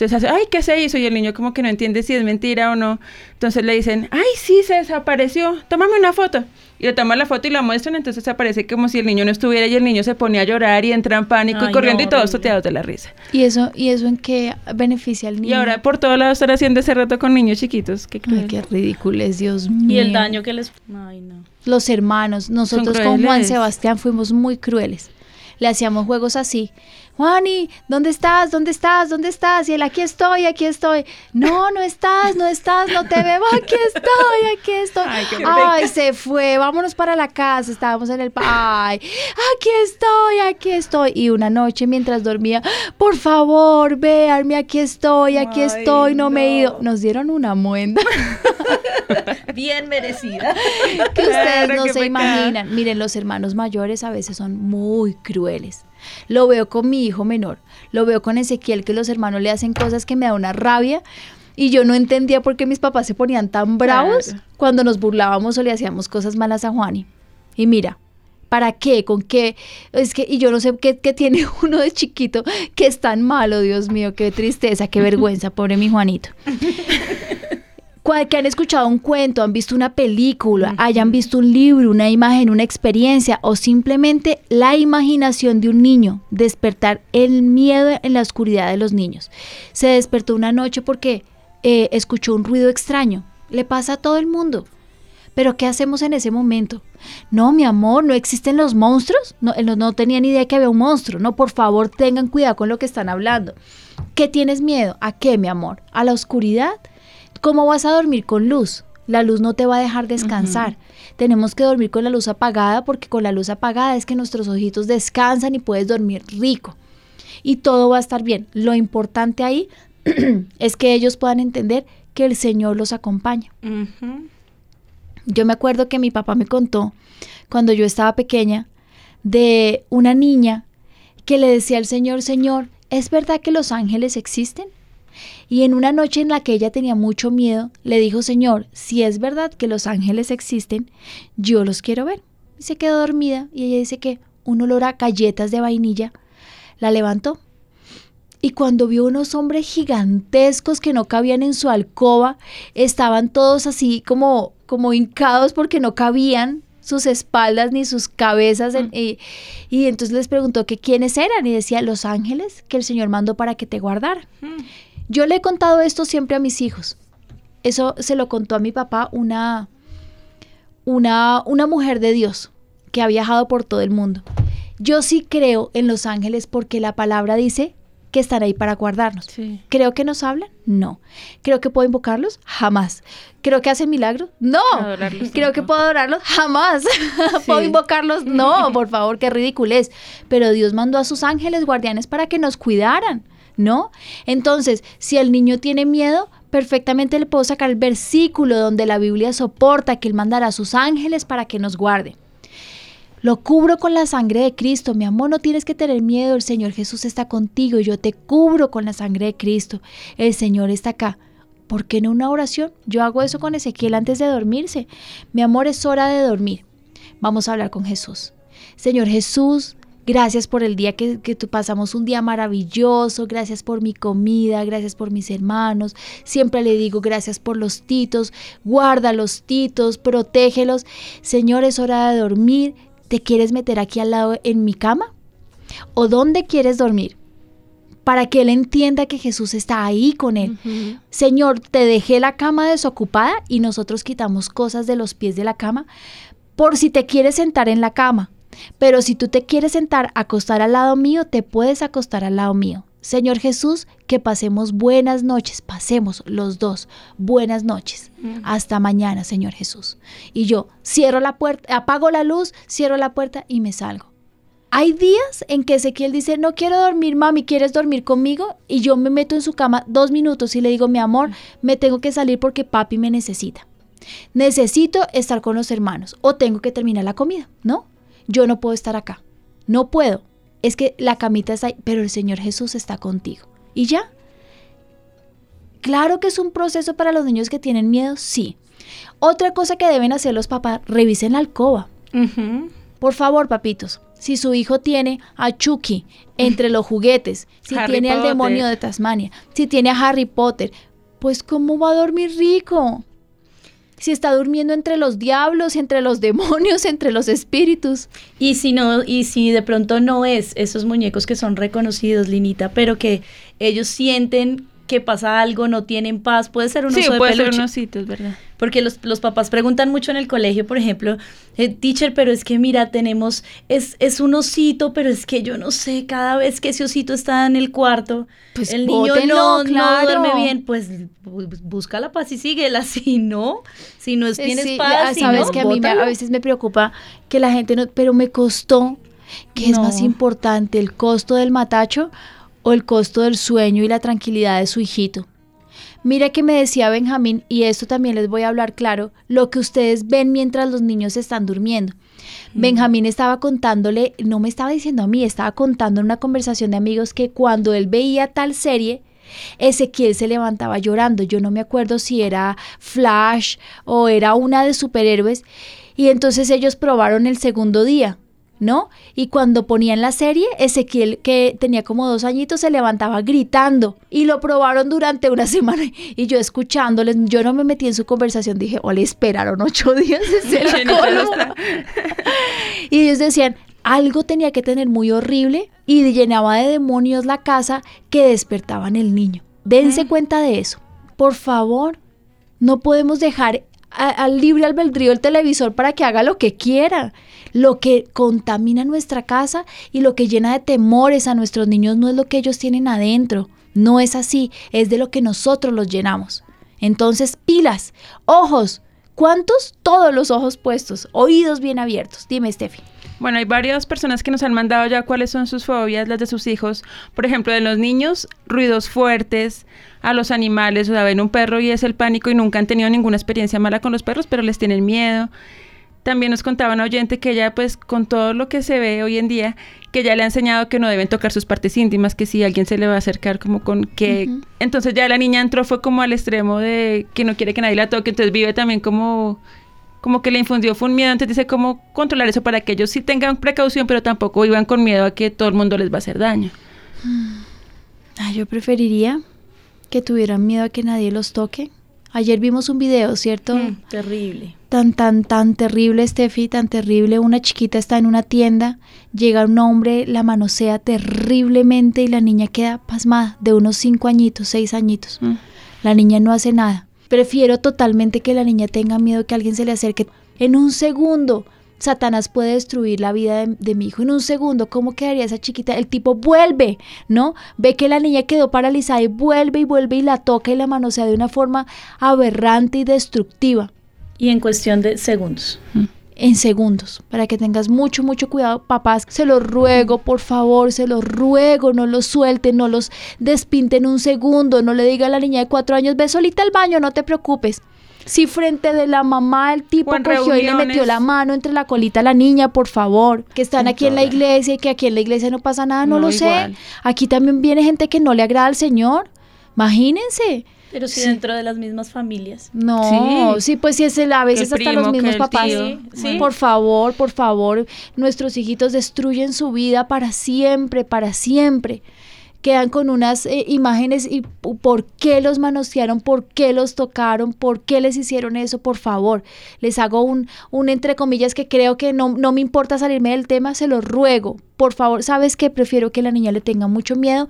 Entonces hace, ay, ¿qué se hizo? Y el niño como que no entiende si es mentira o no. Entonces le dicen, ay, sí, se desapareció, tómame una foto. Y le toman la foto y la muestran, entonces aparece como si el niño no estuviera y el niño se pone a llorar y entra en pánico y corriendo no, y todos horrible. toteados de la risa. ¿Y eso, ¿Y eso en qué beneficia al niño? Y ahora por todos lados están haciendo ese reto con niños chiquitos. Qué Ay, cruel. qué ridículo es, Dios mío. Y el daño que les... Ay, no. Los hermanos, nosotros con Juan. Sebastián fuimos muy crueles. Le hacíamos juegos así. Juani, ¿dónde estás? ¿Dónde estás? ¿Dónde estás? Y él, aquí estoy, aquí estoy. No, no estás, no estás, no te veo. Aquí estoy, aquí estoy. Ay, se fue. Vámonos para la casa. Estábamos en el... Ay, aquí estoy, aquí estoy. Y una noche mientras dormía, por favor, véanme, aquí estoy, aquí estoy, no, me he ido. no. Nos dieron una muenda. Bien merecida. que ustedes Claro, no se imaginan. Miren, los hermanos mayores a veces son muy crueles. Lo veo con mi hijo menor, lo veo con Ezequiel, que los hermanos le hacen cosas que me da una rabia. Y yo no entendía por qué mis papás se ponían tan bravos Claro. cuando nos burlábamos o le hacíamos cosas malas a Juani. Y mira, ¿para qué? ¿Con qué? Es que, y yo no sé qué, qué tiene uno de chiquito que es tan malo, Dios mío, qué tristeza, qué vergüenza, pobre mi Juanito. Que han escuchado un cuento, han visto una película, hayan visto un libro, una imagen, una experiencia o simplemente la imaginación de un niño, despertar el miedo en la oscuridad de los niños. Se despertó una noche porque eh, escuchó un ruido extraño. Le pasa a todo el mundo. Pero ¿qué hacemos en ese momento? No, mi amor, ¿no existen los monstruos? No, él no, no tenía ni idea que había un monstruo. No, por favor, tengan cuidado con lo que están hablando. ¿Qué tienes miedo? ¿A qué, mi amor? ¿A la oscuridad? ¿Cómo vas a dormir con luz? La luz no te va a dejar descansar. Tenemos que dormir con la luz apagada porque con la luz apagada es que nuestros ojitos descansan y puedes dormir rico. Y todo va a estar bien. Lo importante ahí es que ellos puedan entender que el Señor los acompaña. Yo me acuerdo que mi papá me contó cuando yo estaba pequeña de una niña que le decía al Señor, Señor, ¿es verdad que los ángeles existen? Y en una noche en la que ella tenía mucho miedo, le dijo, Señor, si es verdad que los ángeles existen, yo los quiero ver. Y se quedó dormida y ella dice que un olor a galletas de vainilla la levantó. Y cuando vio unos hombres gigantescos que no cabían en su alcoba, estaban todos así como, como hincados porque no cabían sus espaldas ni sus cabezas. en- y, y entonces les preguntó que quiénes eran y decía, los ángeles que el Señor mandó para que te guardaran. Yo le he contado esto siempre a mis hijos. Eso se lo contó a mi papá una, una, una mujer de Dios que ha viajado por todo el mundo. Yo sí creo en los ángeles porque la palabra dice que están ahí para guardarnos. Sí. ¿Creo que nos hablan? No. ¿Creo que puedo invocarlos? Jamás. ¿Creo que hacen milagros? No. Adorarlos ¿Creo que puedo adorarlos? Jamás. ¿Puedo invocarlos? No, por favor, qué ridiculez. Pero Dios mandó a sus ángeles guardianes para que nos cuidaran, ¿no? Entonces, si el niño tiene miedo, perfectamente le puedo sacar el versículo donde la Biblia soporta que Él mandará a sus ángeles para que nos guarden. Lo cubro con la sangre de Cristo. Mi amor, no tienes que tener miedo. El Señor Jesús está contigo. Yo te cubro con la sangre de Cristo. El Señor está acá. ¿Por qué no una oración? Yo hago eso con Ezequiel antes de dormirse. Mi amor, es hora de dormir. Vamos a hablar con Jesús. Señor Jesús, gracias por el día que, que tú pasamos, un día maravilloso. Gracias por mi comida, gracias por mis hermanos. Siempre le digo gracias por los titos. Guarda los titos, protégelos. Señor, es hora de dormir. ¿Te quieres meter aquí al lado en mi cama? ¿O dónde quieres dormir? Para que él entienda que Jesús está ahí con él. Señor, te dejé la cama desocupada y nosotros quitamos cosas de los pies de la cama por si te quieres sentar en la cama. Pero si tú te quieres sentar, acostar al lado mío, te puedes acostar al lado mío. Señor Jesús, que pasemos buenas noches, pasemos los dos buenas noches. Hasta mañana, Señor Jesús. Y yo cierro la puerta, apago la luz, cierro la puerta y me salgo. Hay días en que Ezequiel dice, no quiero dormir, mami, ¿quieres dormir conmigo? Y yo me meto en su cama dos minutos y le digo, mi amor, me tengo que salir porque papi me necesita. Necesito estar con los hermanos o tengo que terminar la comida, ¿no? Yo no puedo estar acá. No puedo. Es que la camita está ahí, pero el Señor Jesús está contigo. ¿Y ya? Claro que es un proceso para los niños que tienen miedo, sí. Otra cosa que deben hacer los papás, revisen la alcoba. Por favor, papitos, si su hijo tiene a Chucky entre los juguetes, si Harry tiene al demonio de Tasmania, si tiene a Harry Potter, pues ¿cómo va a dormir rico? Si está durmiendo entre los diablos, entre los demonios, entre los espíritus. Y si no, y si de pronto no es esos muñecos que son reconocidos, Linita, pero que ellos sienten que pasa algo, no tienen paz, puede ser un Sí, oso de puede ser peluche. un osito, es verdad. Porque los, los papás preguntan mucho en el colegio, por ejemplo, eh, teacher, pero es que mira, tenemos, es, es un osito, pero es que yo no sé, cada vez que ese osito está en el cuarto, Pues el niño bótenlo, no, no duerme bien, pues bu- busca la paz y síguela, si no, si no es, Eh, tienes sí, paz, ya si sabes no, que a mí me- a veces me preocupa que la gente no, pero me costó, que es más importante el costo del matacho o el costo del sueño y la tranquilidad de su hijito. Mira que me decía Benjamín, y esto también les voy a hablar claro, lo que ustedes ven mientras los niños están durmiendo. Benjamín estaba contándole, no me estaba diciendo a mí, estaba contando en una conversación de amigos que cuando él veía tal serie, Ezequiel se levantaba llorando. Yo no me acuerdo si era Flash o era una de superhéroes. Y entonces ellos probaron el segundo día, ¿no? Y cuando ponían la serie, Ezequiel, que tenía como dos añitos, se levantaba gritando. Y lo probaron durante una semana. Y yo escuchándoles, yo no me metí en su conversación, dije, o le esperaron ocho días. ese era el Llenito los colmo". Y ellos decían, algo tenía que tener muy horrible y llenaba de demonios la casa que despertaban el niño. Dense cuenta de eso. Por favor, no podemos dejar al libre albedrío el televisor para que haga lo que quiera. Lo que contamina nuestra casa y lo que llena de temores a nuestros niños no es lo que ellos tienen adentro. No es así, es de lo que nosotros los llenamos. Entonces, pilas, ojos. ¿Cuántos? Todos los ojos puestos, oídos bien abiertos. Dime, Steffi. Bueno, hay varias personas que nos han mandado ya cuáles son sus fobias, las de sus hijos. Por ejemplo, de los niños, ruidos fuertes, a los animales, o sea, ven un perro y es el pánico y nunca han tenido ninguna experiencia mala con los perros, pero les tienen miedo. También nos contaba una oyente que ella, pues, con todo lo que se ve hoy en día, que ya le ha enseñado que no deben tocar sus partes íntimas, que si alguien se le va a acercar como con que... Entonces ya la niña entró, fue como al extremo de que no quiere que nadie la toque, entonces vive también como como que le infundió fue un miedo, entonces dice cómo controlar eso para que ellos sí tengan precaución, pero tampoco iban con miedo a que todo el mundo les va a hacer daño. Ah, yo preferiría que tuvieran miedo a que nadie los toque. Ayer vimos un video, ¿cierto? Mm, terrible. Tan, tan, tan terrible, Steffi, tan terrible. Una chiquita está en una tienda, llega un hombre, la manosea terriblemente y la niña queda pasmada, de unos cinco añitos, seis añitos. Mm. La niña no hace nada. Prefiero totalmente que la niña tenga miedo que alguien se le acerque. En un segundo, Satanás puede destruir la vida de, de mi hijo. En un segundo, ¿cómo quedaría esa chiquita? El tipo vuelve, ¿no? Ve que la niña quedó paralizada y vuelve y vuelve y la toca y la manosea de una forma aberrante y destructiva. Y en cuestión de segundos. En segundos, para que tengas mucho, mucho cuidado, papás, se los ruego, por favor, se los ruego, no los suelten, no los despinten un segundo, no le diga a la niña de cuatro años, ve solita al baño, no te preocupes. Si frente de la mamá el tipo cogió y le metió la mano entre la colita a la niña, por favor, que están aquí en la iglesia y que aquí en la iglesia no pasa nada, no, No, lo sé. Aquí también viene gente que no le agrada al Señor. Imagínense. Pero sí, Sí. dentro de las mismas familias. No, sí, Sí. pues sí es el, a veces el hasta los primo, mismos papás. Sí. Por favor, por favor, nuestros hijitos destruyen su vida para siempre, para siempre. Quedan con unas eh, imágenes y por qué los manosearon, por qué los tocaron, por qué les hicieron eso, por favor. Les hago un, un entre comillas que creo que no, no me importa salirme del tema, se los ruego. Por favor, sabes que prefiero que la niña le tenga mucho miedo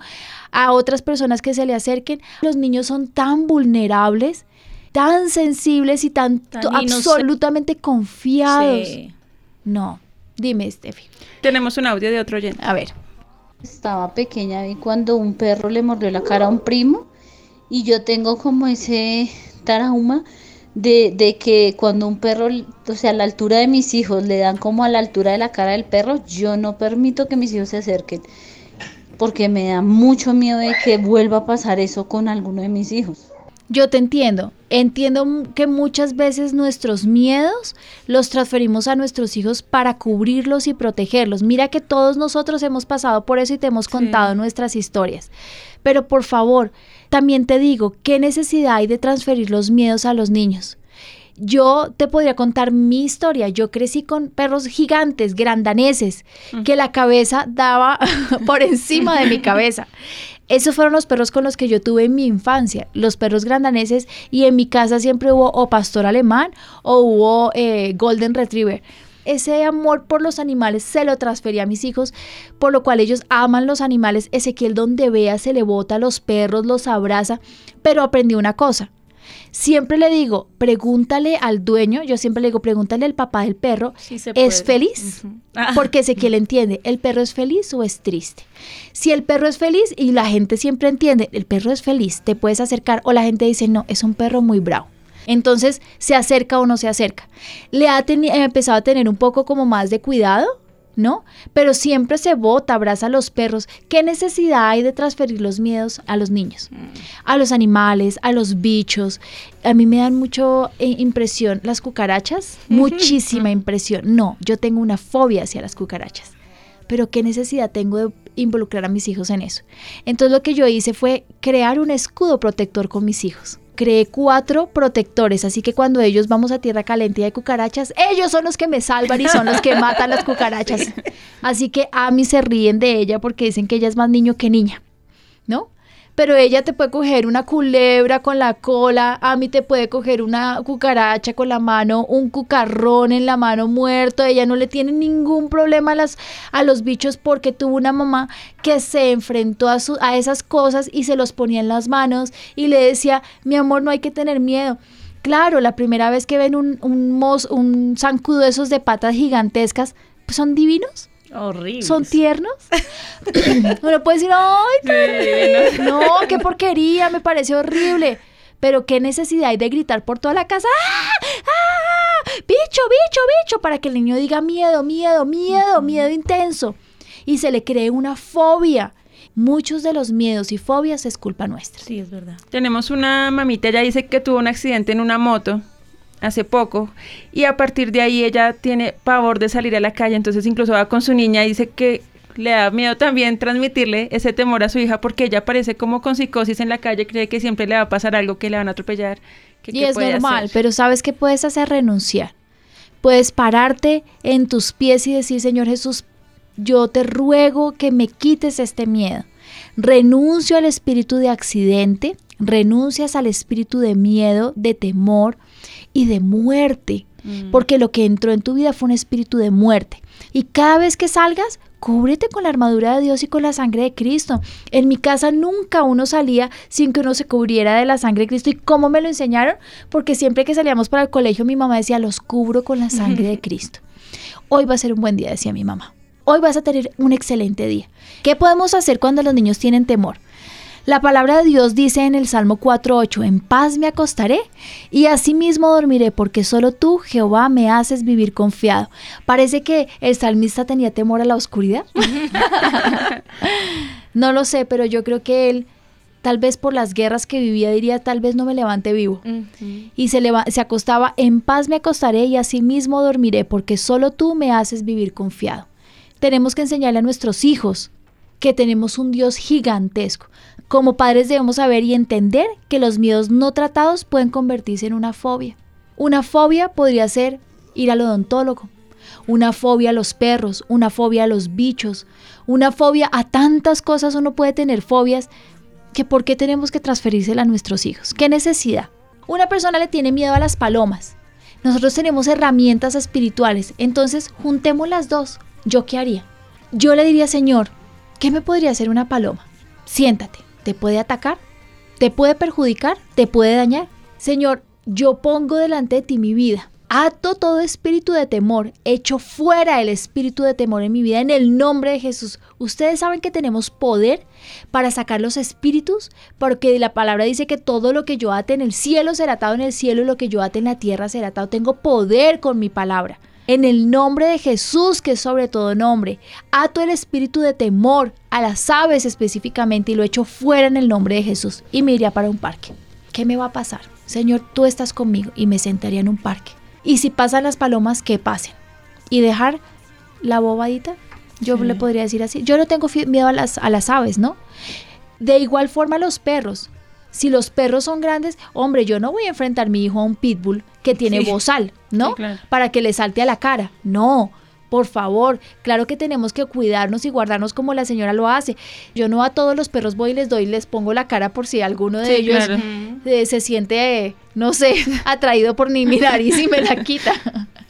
a otras personas que se le acerquen. Los niños son tan vulnerables, tan sensibles y tan, absolutamente confiados. Sí. No, dime, Steffi. Tenemos un audio de otro oyente. A ver. Estaba pequeña vi cuando un perro le mordió la cara a un primo y yo tengo como ese trauma de, de que cuando un perro, o sea, a la altura de mis hijos le dan como a la altura de la cara del perro, yo no permito que mis hijos se acerquen porque me da mucho miedo de que vuelva a pasar eso con alguno de mis hijos. Yo te entiendo. Entiendo que muchas veces nuestros miedos los transferimos a nuestros hijos para cubrirlos y protegerlos. Mira que todos nosotros hemos pasado por eso y te hemos contado nuestras historias. Pero por favor, también te digo, ¿qué necesidad hay de transferir los miedos a los niños? Yo te podría contar mi historia. Yo crecí con perros gigantes, grandaneses, que la cabeza daba por encima de mi cabeza. Esos fueron los perros con los que yo tuve en mi infancia, los perros grandaneses, y en mi casa siempre hubo o pastor alemán o hubo eh, golden retriever ese amor por los animales se lo transferí a mis hijos, por lo cual ellos aman los animales. Ezequiel donde vea se le bota a los perros, los abraza, pero aprendí una cosa. Siempre le digo, pregúntale al dueño, yo siempre le digo, pregúntale al papá del perro, ¿es feliz? Porque Ezequiel entiende, ¿el perro es feliz o es triste? Si el perro es feliz y la gente siempre entiende, el perro es feliz, te puedes acercar, o la gente dice, no, es un perro muy bravo. Entonces, ¿se acerca o no se acerca? Le ha empezado a tener un poco como más de cuidado, ¿no? Pero siempre se bota, abraza a los perros. ¿Qué necesidad hay de transferir los miedos a los niños? Mm. A los animales, a los bichos. A mí me dan mucho eh, impresión las cucarachas, muchísima impresión. No, yo tengo una fobia hacia las cucarachas. Pero ¿qué necesidad tengo de involucrar a mis hijos en eso? Entonces lo que yo hice fue crear un escudo protector con mis hijos creé cuatro protectores, así que cuando ellos vamos a tierra caliente y hay cucarachas, ellos son los que me salvan y son los que matan las cucarachas. Así que a mí se ríen de ella porque dicen que ella es más niño que niña, ¿no? Pero ella te puede coger una culebra con la cola, a mí te puede coger una cucaracha con la mano, un cucarrón en la mano muerto, ella no le tiene ningún problema a, las, a los bichos porque tuvo una mamá que se enfrentó a, su, a esas cosas y se los ponía en las manos y le decía, mi amor, no hay que tener miedo. Claro, la primera vez que ven un, mos, un zancudo esos de patas gigantescas, pues son divinos Horrible. ¿Son tiernos? Uno puede decir, ¡ay, No, qué porquería, me parece horrible. Pero qué necesidad hay de gritar por toda la casa, ¡Ah! ¡Ah! ¡Bicho, bicho, bicho! Para que el niño diga miedo, miedo, miedo, miedo intenso. Y se le cree una fobia. Muchos de los miedos y fobias es culpa nuestra. Sí, es verdad. Tenemos una mamita, ella dice que tuvo un accidente en una moto hace poco y a partir de ahí ella tiene pavor de salir a la calle, entonces incluso va con su niña y dice que le da miedo también transmitirle ese temor a su hija porque ella parece como con psicosis en la calle, cree que siempre le va a pasar algo, que le van a atropellar. Que, y es normal, pero ¿sabes qué puedes hacer? Renunciar. Puedes pararte en tus pies y decir, Señor Jesús, yo te ruego que me quites este miedo. Renuncio al espíritu de accidente, renuncias al espíritu de miedo, de temor, y de muerte, mm. porque lo que entró en tu vida fue un espíritu de muerte. Y cada vez que salgas, cúbrete con la armadura de Dios y con la sangre de Cristo. En mi casa nunca uno salía sin que uno se cubriera de la sangre de Cristo. ¿Y cómo me lo enseñaron? Porque siempre que salíamos para el colegio mi mamá decía, los cubro con la sangre de Cristo. Hoy va a ser un buen día, decía mi mamá. Hoy vas a tener un excelente día. ¿Qué podemos hacer cuando los niños tienen temor? La palabra de Dios dice en el Salmo 4.8, en paz me acostaré y asimismo dormiré porque solo tú, Jehová, me haces vivir confiado. Parece que el salmista tenía temor a la oscuridad. no lo sé, pero yo creo que él, tal vez por las guerras que vivía, diría, tal vez no me levante vivo. Y se, se acostaba, en paz me acostaré y asimismo dormiré porque solo tú me haces vivir confiado. Tenemos que enseñarle a nuestros hijos que tenemos un Dios gigantesco. Como padres debemos saber y entender que los miedos no tratados pueden convertirse en una fobia. Una fobia podría ser ir al odontólogo, una fobia a los perros, una fobia a los bichos, una fobia a tantas cosas uno puede tener fobias que por qué tenemos que transferírsela a nuestros hijos. ¿Qué necesidad? Una persona le tiene miedo a las palomas. Nosotros tenemos herramientas espirituales, entonces juntemos las dos. ¿Yo qué haría? Yo le diría, Señor, ¿qué me podría hacer una paloma? Siéntate, te puede atacar, te puede perjudicar, te puede dañar. Señor, yo pongo delante de ti mi vida. Ato todo espíritu de temor, echo fuera el espíritu de temor en mi vida en el nombre de Jesús. Ustedes saben que tenemos poder para sacar los espíritus, porque la palabra dice que todo lo que yo ate en el cielo será atado en el cielo y lo que yo ate en la tierra será atado. Tengo poder con mi palabra. En el nombre de Jesús, que es sobre todo nombre, ato el espíritu de temor a las aves específicamente y lo echo fuera en el nombre de Jesús y me iría para un parque. ¿Qué me va a pasar? Señor, tú estás conmigo y me sentaría en un parque. Y si pasan las palomas, que pasen. Y dejar la bobadita, yo le podría decir así. Yo no tengo miedo a las, a las aves, ¿no? De igual forma los perros. Si los perros son grandes, hombre, yo no voy a enfrentar a mi hijo a un pitbull que tiene Sí. bozal, ¿no? Sí, claro. Para que le salte a la cara. No, por favor, claro que tenemos que cuidarnos y guardarnos como la señora lo hace. Yo no a todos los perros voy y les doy, les pongo la cara por si alguno de Sí, ellos claro. eh, se siente, eh, no sé, atraído por mi nariz y me la quita.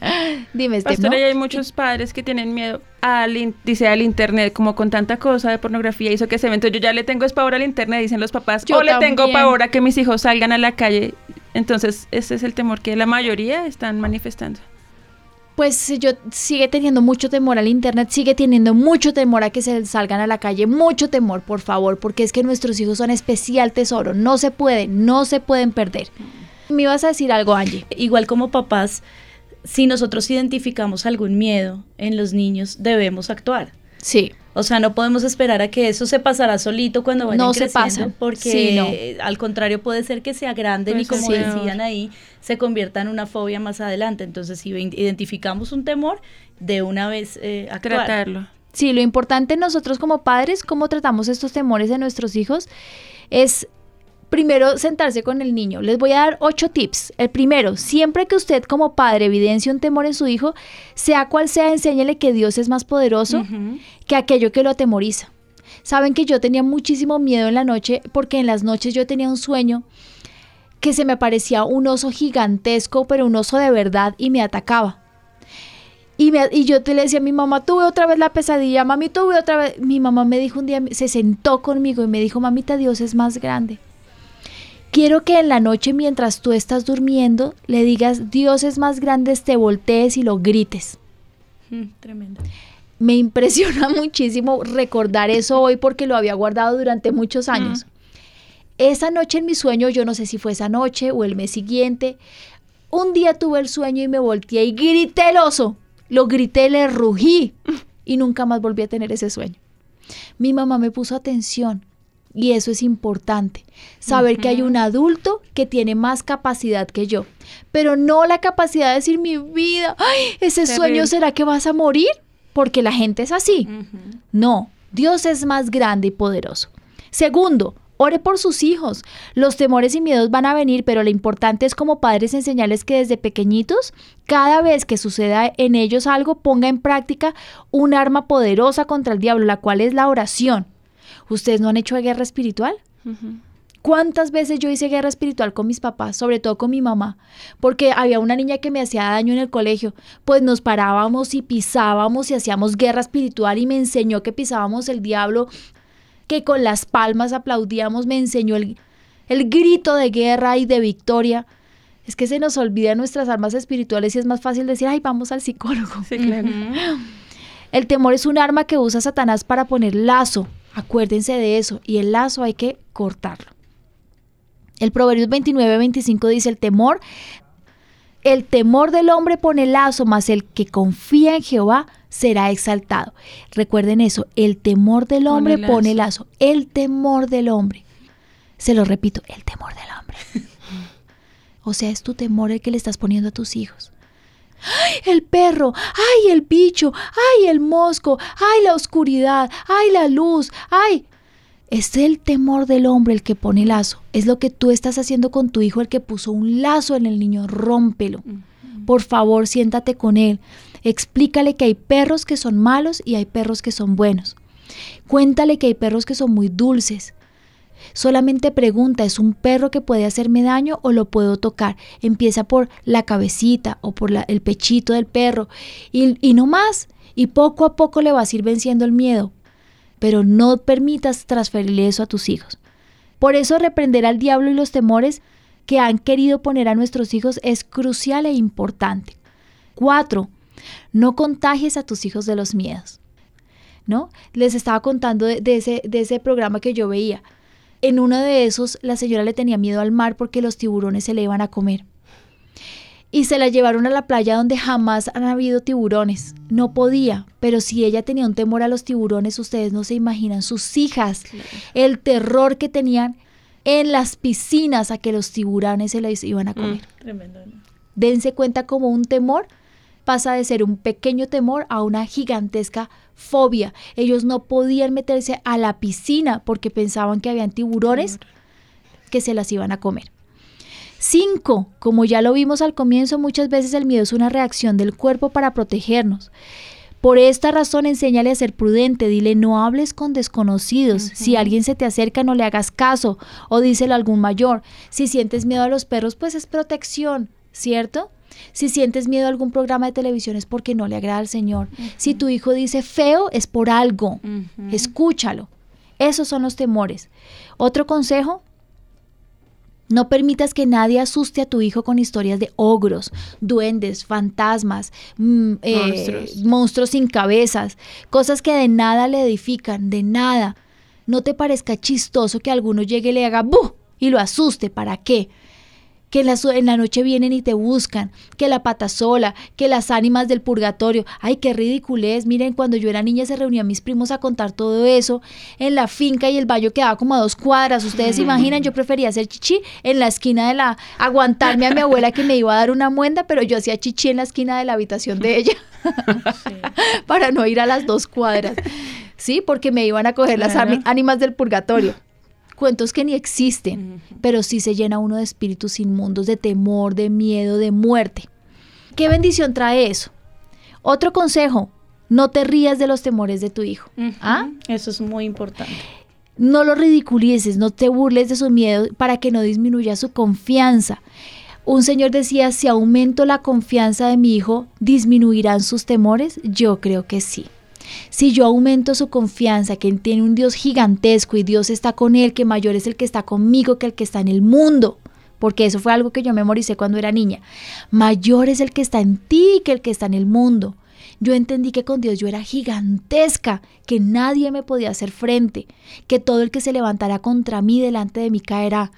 Dime, Steph, ¿no? Pastora, y hay muchos padres que tienen miedo al, in- dice, al internet, como con tanta cosa de pornografía, hizo que se ve. Entonces yo ya le tengo es pavor al internet, dicen los papás. Yo o le tengo pavor a que mis hijos salgan a la calle. Entonces ese es el temor que la mayoría están manifestando. Pues yo sigue teniendo mucho temor al internet, sigue teniendo mucho temor a que se salgan a la calle, mucho temor, por favor, porque es que nuestros hijos son especial tesoro, no se pueden, no se pueden perder. Me ibas a decir algo, Angie. Igual como papás, si nosotros identificamos algún miedo en los niños, debemos actuar. Sí. O sea, no podemos esperar a que eso se pasará solito cuando vayan No se pasa. porque Sí, no. al contrario puede ser que se agranden y como decían ahí, se convierta en una fobia más adelante. Entonces, si identificamos un temor, de una vez eh, actuar. Tratarlo. Sí, lo importante nosotros como padres, cómo tratamos estos temores de nuestros hijos, es primero sentarse con el niño. Les voy a dar ocho tips. El primero, siempre que usted como padre evidencie un temor en su hijo, sea cual sea, enséñele que Dios es más poderoso que aquello que lo atemoriza. Saben que yo tenía muchísimo miedo en la noche porque en las noches yo tenía un sueño que se me aparecía un oso gigantesco, pero un oso de verdad y me atacaba. Y, me- y yo te le decía a mi mamá, tuve otra vez la pesadilla, mami, tuve otra vez. Mi mamá me dijo un día, se sentó conmigo y me dijo, mamita, Dios es más grande. Quiero que en la noche mientras tú estás durmiendo le digas, Dios es más grande, te voltees y lo grites. Mm, tremendo. Me impresiona muchísimo recordar eso hoy porque lo había guardado durante muchos años. Esa noche en mi sueño, yo no sé si fue esa noche o el mes siguiente, un día tuve el sueño y me volteé y grité el oso. Lo grité, le rugí y nunca más volví a tener ese sueño. Mi mamá me puso atención y eso es importante. Saber que hay un adulto que tiene más capacidad que yo, pero no la capacidad de decir mi vida, ay, ese sueño será que vas a morir, porque la gente es así. No, Dios es más grande y poderoso. Segundo, ore por sus hijos. Los temores y miedos van a venir, pero lo importante es como padres enseñarles que desde pequeñitos, cada vez que suceda en ellos algo, ponga en práctica un arma poderosa contra el diablo, la cual es la oración. ¿Ustedes no han hecho guerra espiritual? ¿Cuántas veces yo hice guerra espiritual con mis papás, sobre todo con mi mamá? Porque había una niña que me hacía daño en el colegio, pues nos parábamos y pisábamos y hacíamos guerra espiritual y me enseñó que pisábamos el diablo, que con las palmas aplaudíamos, me enseñó el, el grito de guerra y de victoria. Es que se nos olvidan nuestras armas espirituales y es más fácil decir, ay, vamos al psicólogo. Sí, claro. El temor es un arma que usa Satanás para poner lazo. Acuérdense de eso. Y el lazo hay que cortarlo. El Proverbios 29, 25 dice, el temor, el temor del hombre pone lazo, mas el que confía en Jehová será exaltado. Recuerden eso, el temor del Pone hombre lazo. pone lazo. El temor del hombre. Se lo repito, el temor del hombre. O sea, es tu temor el que le estás poniendo a tus hijos. ¡Ay, el perro! ¡Ay, el bicho! ¡Ay, el mosco! ¡Ay, la oscuridad! ¡Ay, la luz! ¡Ay! Es el temor del hombre el que pone lazo. Es lo que tú estás haciendo con tu hijo, el que puso un lazo en el niño. Rómpelo. Por favor, siéntate con él. Explícale que hay perros que son malos y hay perros que son buenos. Cuéntale que hay perros que son muy dulces. Solamente pregunta, ¿es un perro que puede hacerme daño o lo puedo tocar? Empieza por la cabecita o por el pechito del perro y, no más. Y poco a poco le vas a ir venciendo el miedo. Pero no permitas transferirle eso a tus hijos. Por eso reprender al diablo y los temores que han querido poner a nuestros hijos es crucial e importante. Cuatro, no contagies a tus hijos de los miedos. ¿No? Les estaba contando de ese programa que yo veía. En uno de esos, la señora le tenía miedo al mar porque los tiburones se le iban a comer. Y se la llevaron a la playa donde jamás han habido tiburones. No podía, pero si ella tenía un temor a los tiburones, ustedes no se imaginan. Sus hijas, el terror que tenían en las piscinas a que los tiburones se les iban a comer. Tremendo. Dense cuenta como un temor pasa de ser un pequeño temor a una gigantesca fobia. Ellos no podían meterse a la piscina porque pensaban que habían tiburones que se las iban a comer. Cinco, como ya lo vimos al comienzo, muchas veces el miedo es una reacción del cuerpo para protegernos. Por esta razón, enséñale a ser prudente, dile no hables con desconocidos. Si alguien se te acerca, no le hagas caso o díselo a algún mayor. Si sientes miedo a los perros, pues es protección, ¿cierto? Si sientes miedo a algún programa de televisión es porque no le agrada al Señor. Si tu hijo dice feo es por algo. Escúchalo. Esos son los temores. Otro consejo, no permitas que nadie asuste a tu hijo con historias de ogros, duendes, fantasmas, mm, eh, Monstruos. monstruos sin cabezas, cosas que de nada le edifican, de nada. No te parezca chistoso que alguno llegue y le haga ¡bu! y lo asuste. ¿Para qué? Que en la, en la noche vienen y te buscan, que la pata sola, que las ánimas del purgatorio. Ay, qué ridiculez. Miren, cuando yo era niña se reunían mis primos a contar todo eso en la finca y el baño quedaba como a dos cuadras. Ustedes se imaginan, yo prefería hacer chichi en la esquina de la, aguantarme a mi abuela que me iba a dar una muenda, pero yo hacía chichi en la esquina de la habitación de ella para no ir a las dos cuadras. Sí, porque me iban a coger las Claro. ánimas del purgatorio. Cuentos que ni existen, pero sí se llena uno de espíritus inmundos, de temor, de miedo, de muerte. ¿Qué bendición trae eso? Otro consejo, no te rías de los temores de tu hijo. ¿Ah? Eso es muy importante. No lo ridiculices, no te burles de su miedo para que no disminuya su confianza. Un señor decía, si aumento la confianza de mi hijo, ¿disminuirán sus temores? Yo creo que sí. Si yo aumento su confianza, que él tiene un Dios gigantesco y Dios está con él, que mayor es el que está conmigo que el que está en el mundo, porque eso fue algo que yo memoricé cuando era niña. Mayor es el que está en ti que el que está en el mundo. Yo entendí que con Dios yo era gigantesca, que nadie me podía hacer frente, que todo el que se levantara contra mí delante de mí caerá.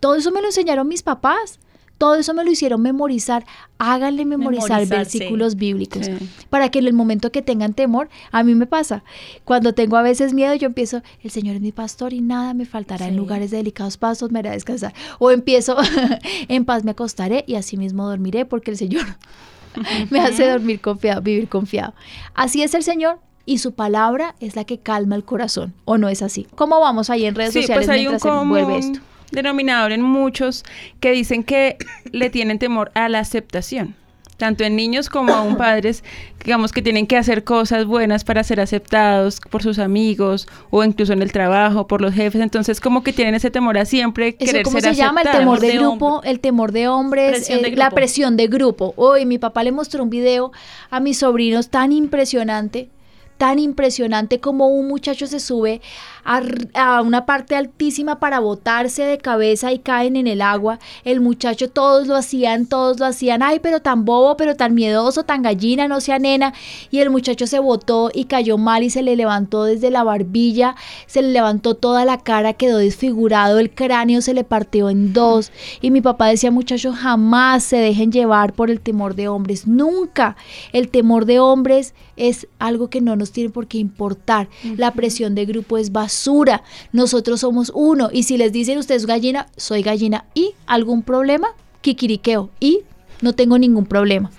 Todo eso me lo enseñaron mis papás. Todo eso me lo hicieron memorizar. Háganle memorizar Memorizar, versículos sí. bíblicos Sí. para que en el momento que tengan temor, a mí me pasa. Cuando tengo a veces miedo, yo empiezo, el Señor es mi pastor y nada me faltará en lugares de delicados pasos, me hará descansar. O empiezo, en paz me acostaré y así mismo dormiré porque el Señor me hace dormir confiado, vivir confiado. Así es el Señor. Y su palabra es la que calma el corazón, ¿o no es así? ¿Cómo vamos ahí en redes Sí, sociales pues hay un mientras se vuelve esto? Denominador en muchos que dicen que le tienen temor a la aceptación. Tanto en niños como aún padres, digamos que tienen que hacer cosas buenas para ser aceptados por sus amigos o incluso en el trabajo, por los jefes. Entonces, como que tienen ese temor a siempre ¿Eso querer cómo ser se llama? El temor de De grupo, el temor de hombres, Presión de eh, la presión de grupo. Hoy mi papá le mostró un video a mis sobrinos tan impresionante, tan impresionante como un muchacho se sube a, una parte altísima para botarse de cabeza y caen en el agua. El muchacho todos lo hacían, todos lo hacían, ay, pero tan bobo, pero tan miedoso, tan gallina, no sea nena. Y el muchacho se botó y cayó mal y se le levantó desde la barbilla, se le levantó toda la cara, quedó desfigurado, el cráneo se le partió en dos. Y mi papá decía, muchachos, jamás se dejen llevar por el temor de hombres, nunca. El temor de hombres es algo que no nos tiene por qué importar. La presión de grupo es basura. Nosotros somos uno. Y si les dicen usted es gallina, soy gallina. ¿Y algún problema? Kikiriqueo. Y no tengo ningún problema.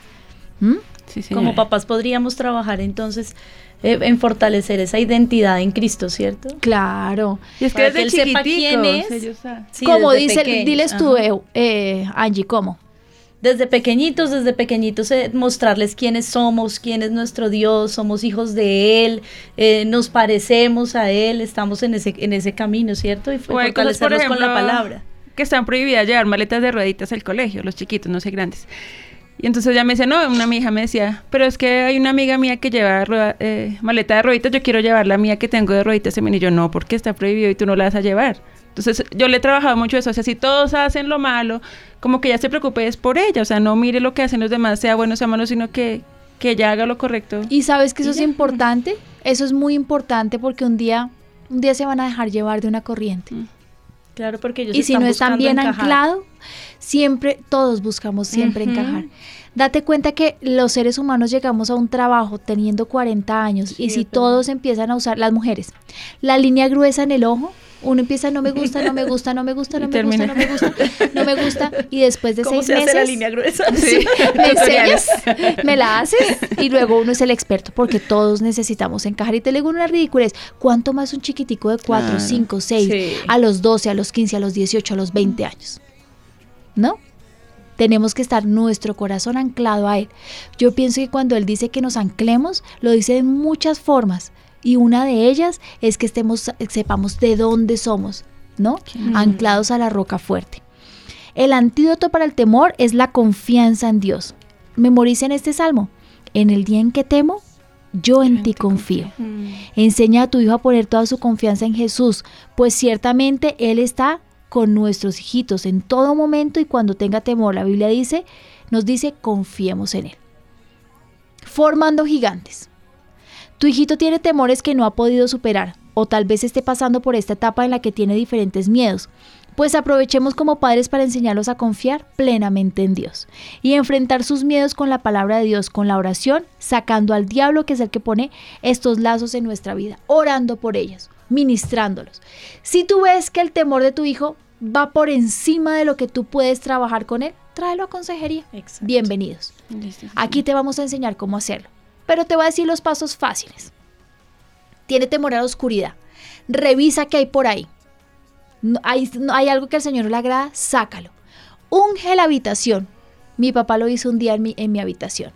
¿Mm? Sí. Como papás podríamos trabajar entonces eh, en fortalecer esa identidad en Cristo, ¿cierto? Claro. Y es que Para desde que él sepa chiquiticos, quién es. Sí, como dice, pequeños, diles tú, eh, eh, Angie, ¿cómo? Desde pequeñitos, desde pequeñitos, eh, mostrarles quiénes somos, quién es nuestro Dios, somos hijos de Él, eh, nos parecemos a Él, estamos en ese, en ese camino, ¿cierto? Y cosas, por fortalecerlos con la palabra. que están prohibidas llevar maletas de rueditas al colegio, los chiquitos, no sé grandes. Y entonces ella me decía, no, una mi hija me decía, pero es que hay una amiga mía que lleva rueda- eh, maleta de rueditas, yo quiero llevar la mía que tengo de rueditas. Y yo, no, porque está prohibido y tú no la vas a llevar. Entonces yo le he trabajado mucho eso, o sea, si todos hacen lo malo, como que ella se preocupe es por ella, o sea, no mire lo que hacen los demás, sea bueno, sea malo, sino que, que ella haga lo correcto. Y sabes que eso es ya. importante, eso es muy importante porque un día, un día se van a dejar llevar de una corriente. Claro, porque ellos y si no están bien encajar. anclado, siempre, todos buscamos siempre encajar. Date cuenta que los seres humanos llegamos a un trabajo teniendo 40 años y si todos empiezan a usar, las mujeres, la línea gruesa en el ojo, Uno empieza, no me gusta, no me gusta, no me gusta, no Y me termina. gusta, no me gusta, no me gusta. Y después de ¿Cómo seis se hace meses, la línea gruesa? Sí, me enseñas, me la haces y luego uno es el experto porque todos necesitamos encajar. Y te le digo una ridiculez, ¿cuánto más un chiquitico de 4, Claro. 5, 6, Sí. a los 12, a los 15, a los 18, a los 20 años? ¿No? Tenemos que estar nuestro corazón anclado a Él. Yo pienso que cuando Él dice que nos anclemos, lo dice de muchas formas. Y una de ellas es que estemos, sepamos de dónde somos, ¿no? Anclados a la roca fuerte. El antídoto para el temor es la confianza en Dios. Memoricen este salmo. En el día en que temo, yo en ti confío. Enseña a tu hijo a poner toda su confianza en Jesús, pues ciertamente Él está con nuestros hijitos en todo momento y cuando tenga temor, la Biblia dice, nos dice, confiemos en Él. Formando gigantes. Tu hijito tiene temores que no ha podido superar, o tal vez esté pasando por esta etapa en la que tiene diferentes miedos. Pues aprovechemos como padres para enseñarlos a confiar plenamente en Dios y enfrentar sus miedos con la palabra de Dios, con la oración, sacando al diablo que es el que pone estos lazos en nuestra vida, orando por ellos, ministrándolos. Si tú ves que el temor de tu hijo va por encima de lo que tú puedes trabajar con él, tráelo a consejería. Exacto. Bienvenidos. Aquí te vamos a enseñar cómo hacerlo. Pero te voy a decir los pasos fáciles. Tiene temor a la oscuridad. Revisa qué hay por ahí. No- hay, algo que al Señor no le agrada, sácalo. Unge la habitación. Mi papá lo hizo un día en mi, en mi habitación.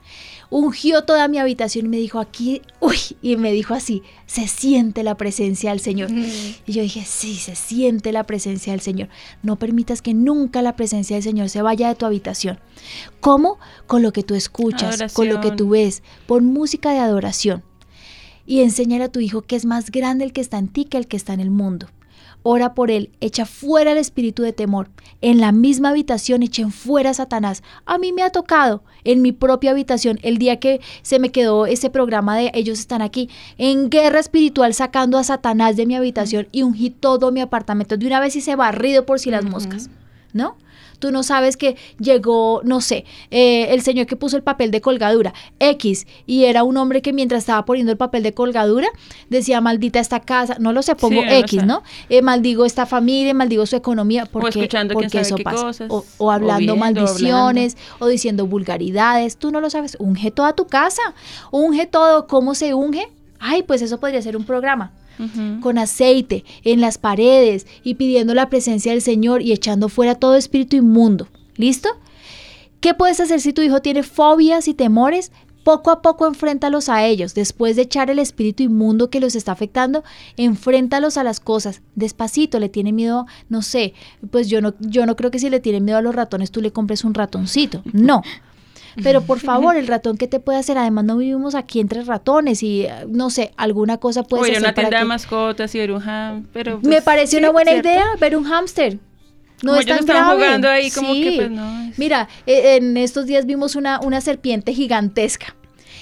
Ungió toda mi habitación y me dijo aquí, uy, y me dijo así, se siente la presencia del Señor. Y yo dije, sí, se siente la presencia del Señor. No permitas que nunca la presencia del Señor se vaya de tu habitación. ¿Cómo? Con lo que tú escuchas, con lo que tú ves. Pon música de adoración. Y enséñale a tu hijo que es más grande el que está en ti que el que está en el mundo. Ora por él, echa fuera el espíritu de temor. En la misma habitación echen fuera a Satanás. A mí me ha tocado en mi propia habitación el día que se me quedó ese programa de ellos están aquí en guerra espiritual sacando a Satanás de mi habitación y ungí todo mi apartamento de una vez hice barrido por si las moscas, ¿no? Tú no sabes que llegó, no sé, eh, el señor que puso el papel de colgadura, X, y era un hombre que mientras estaba poniendo el papel de colgadura decía, maldita esta casa, no lo sé, pongo Sí, X, sé. ¿no? Eh, maldigo esta familia, maldigo su economía, porque, escuchando quién porque eso qué pasa. cosas, o, o o hablando viendo, maldiciones, o diciendo vulgaridades, tú no lo sabes, unge toda tu casa, unge todo, ¿cómo se unge? Ay, pues eso podría ser un programa con aceite en las paredes y pidiendo la presencia del Señor y echando fuera todo espíritu inmundo. ¿Listo? ¿Qué puedes hacer si tu hijo tiene fobias y temores? Poco a poco enfréntalos a ellos. Después de echar el espíritu inmundo que los está afectando, enfréntalos a las cosas. Despacito, le tiene miedo, no sé, pues yo no, yo no creo que si le tiene miedo a los ratones tú le compres un ratoncito. No. Pero por favor, el ratón que te puede hacer, además no vivimos aquí entre ratones y eh, no sé, alguna cosa a hacer una para tienda de que- mascotas y ver un ham, pero me pues, parece sí, una buena ¿cierto? idea ver un hámster. No Como es tan grave. jugando ahí, como que, pues, no, es- Mira, eh, en estos días vimos una, una serpiente gigantesca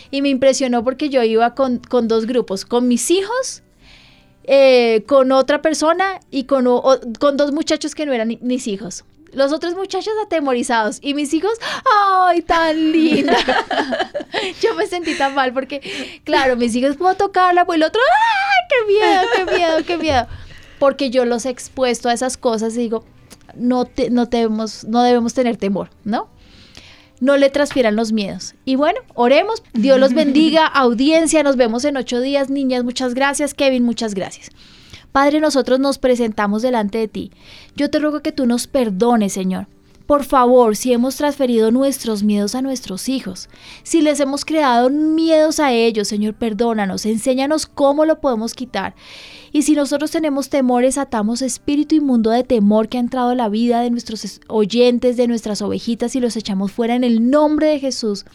y me impresionó porque yo iba con, con dos grupos, con mis hijos, eh, con otra persona y con, o- con dos muchachos que no eran ni- mis hijos. Los otros muchachos atemorizados y mis hijos, ¡ay, tan linda! Yo me sentí tan mal porque, claro, mis hijos puedo tocarla, pues el otro, ¡ay, qué miedo, qué miedo, qué miedo! Porque yo los he expuesto a esas cosas y digo, no, te- no, debemos, no debemos tener temor, ¿no? No le transfieran los miedos. Y bueno, oremos. Dios los bendiga. Audiencia, nos vemos en ocho días. Niñas, muchas gracias. Kevin, muchas gracias. Padre, nosotros nos presentamos delante de ti. Yo te ruego que tú nos perdones, Señor. Por favor, si hemos transferido nuestros miedos a nuestros hijos, si les hemos creado miedos a ellos, Señor, perdónanos, enséñanos cómo lo podemos quitar. Y si nosotros tenemos temores, atamos espíritu inmundo de temor que ha entrado a la vida de nuestros es- oyentes, de nuestras ovejitas y los echamos fuera en el nombre de Jesús.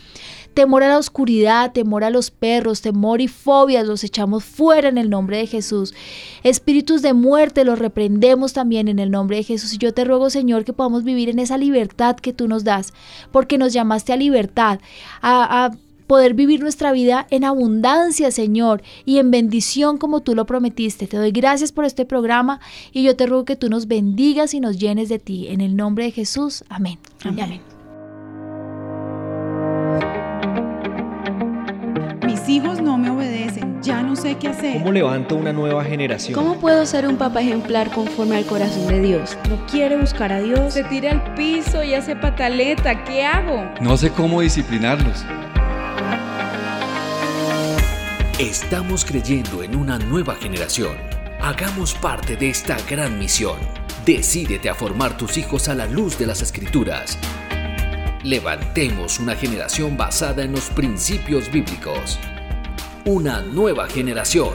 Temor a la oscuridad, temor a los perros, temor y fobias los echamos fuera en el nombre de Jesús. Espíritus de muerte los reprendemos también en el nombre de Jesús. Y yo te ruego, Señor, que podamos vivir en esa libertad que tú nos das, porque nos llamaste a libertad, a poder vivir nuestra vida en abundancia, Señor, y en bendición como tú lo prometiste. Te doy gracias por este programa y yo te ruego que tú nos bendigas y nos llenes de ti. En el nombre de Jesús. Amén. Y amén. Mis hijos no me obedecen, ya no sé sé qué hacer. ¿Cómo levanto una nueva generación? ¿Cómo puedo ser un papá ejemplar conforme al corazón de Dios? No quiere buscar a Dios. Se tira al piso y hace pataleta. ¿Qué hago? No sé cómo disciplinarlos. Estamos creyendo en una nueva generación. Hagamos parte de esta gran misión. Decídete a formar tus hijos a la luz de las escrituras. Levantemos una generación basada en los principios bíblicos. Una nueva generación.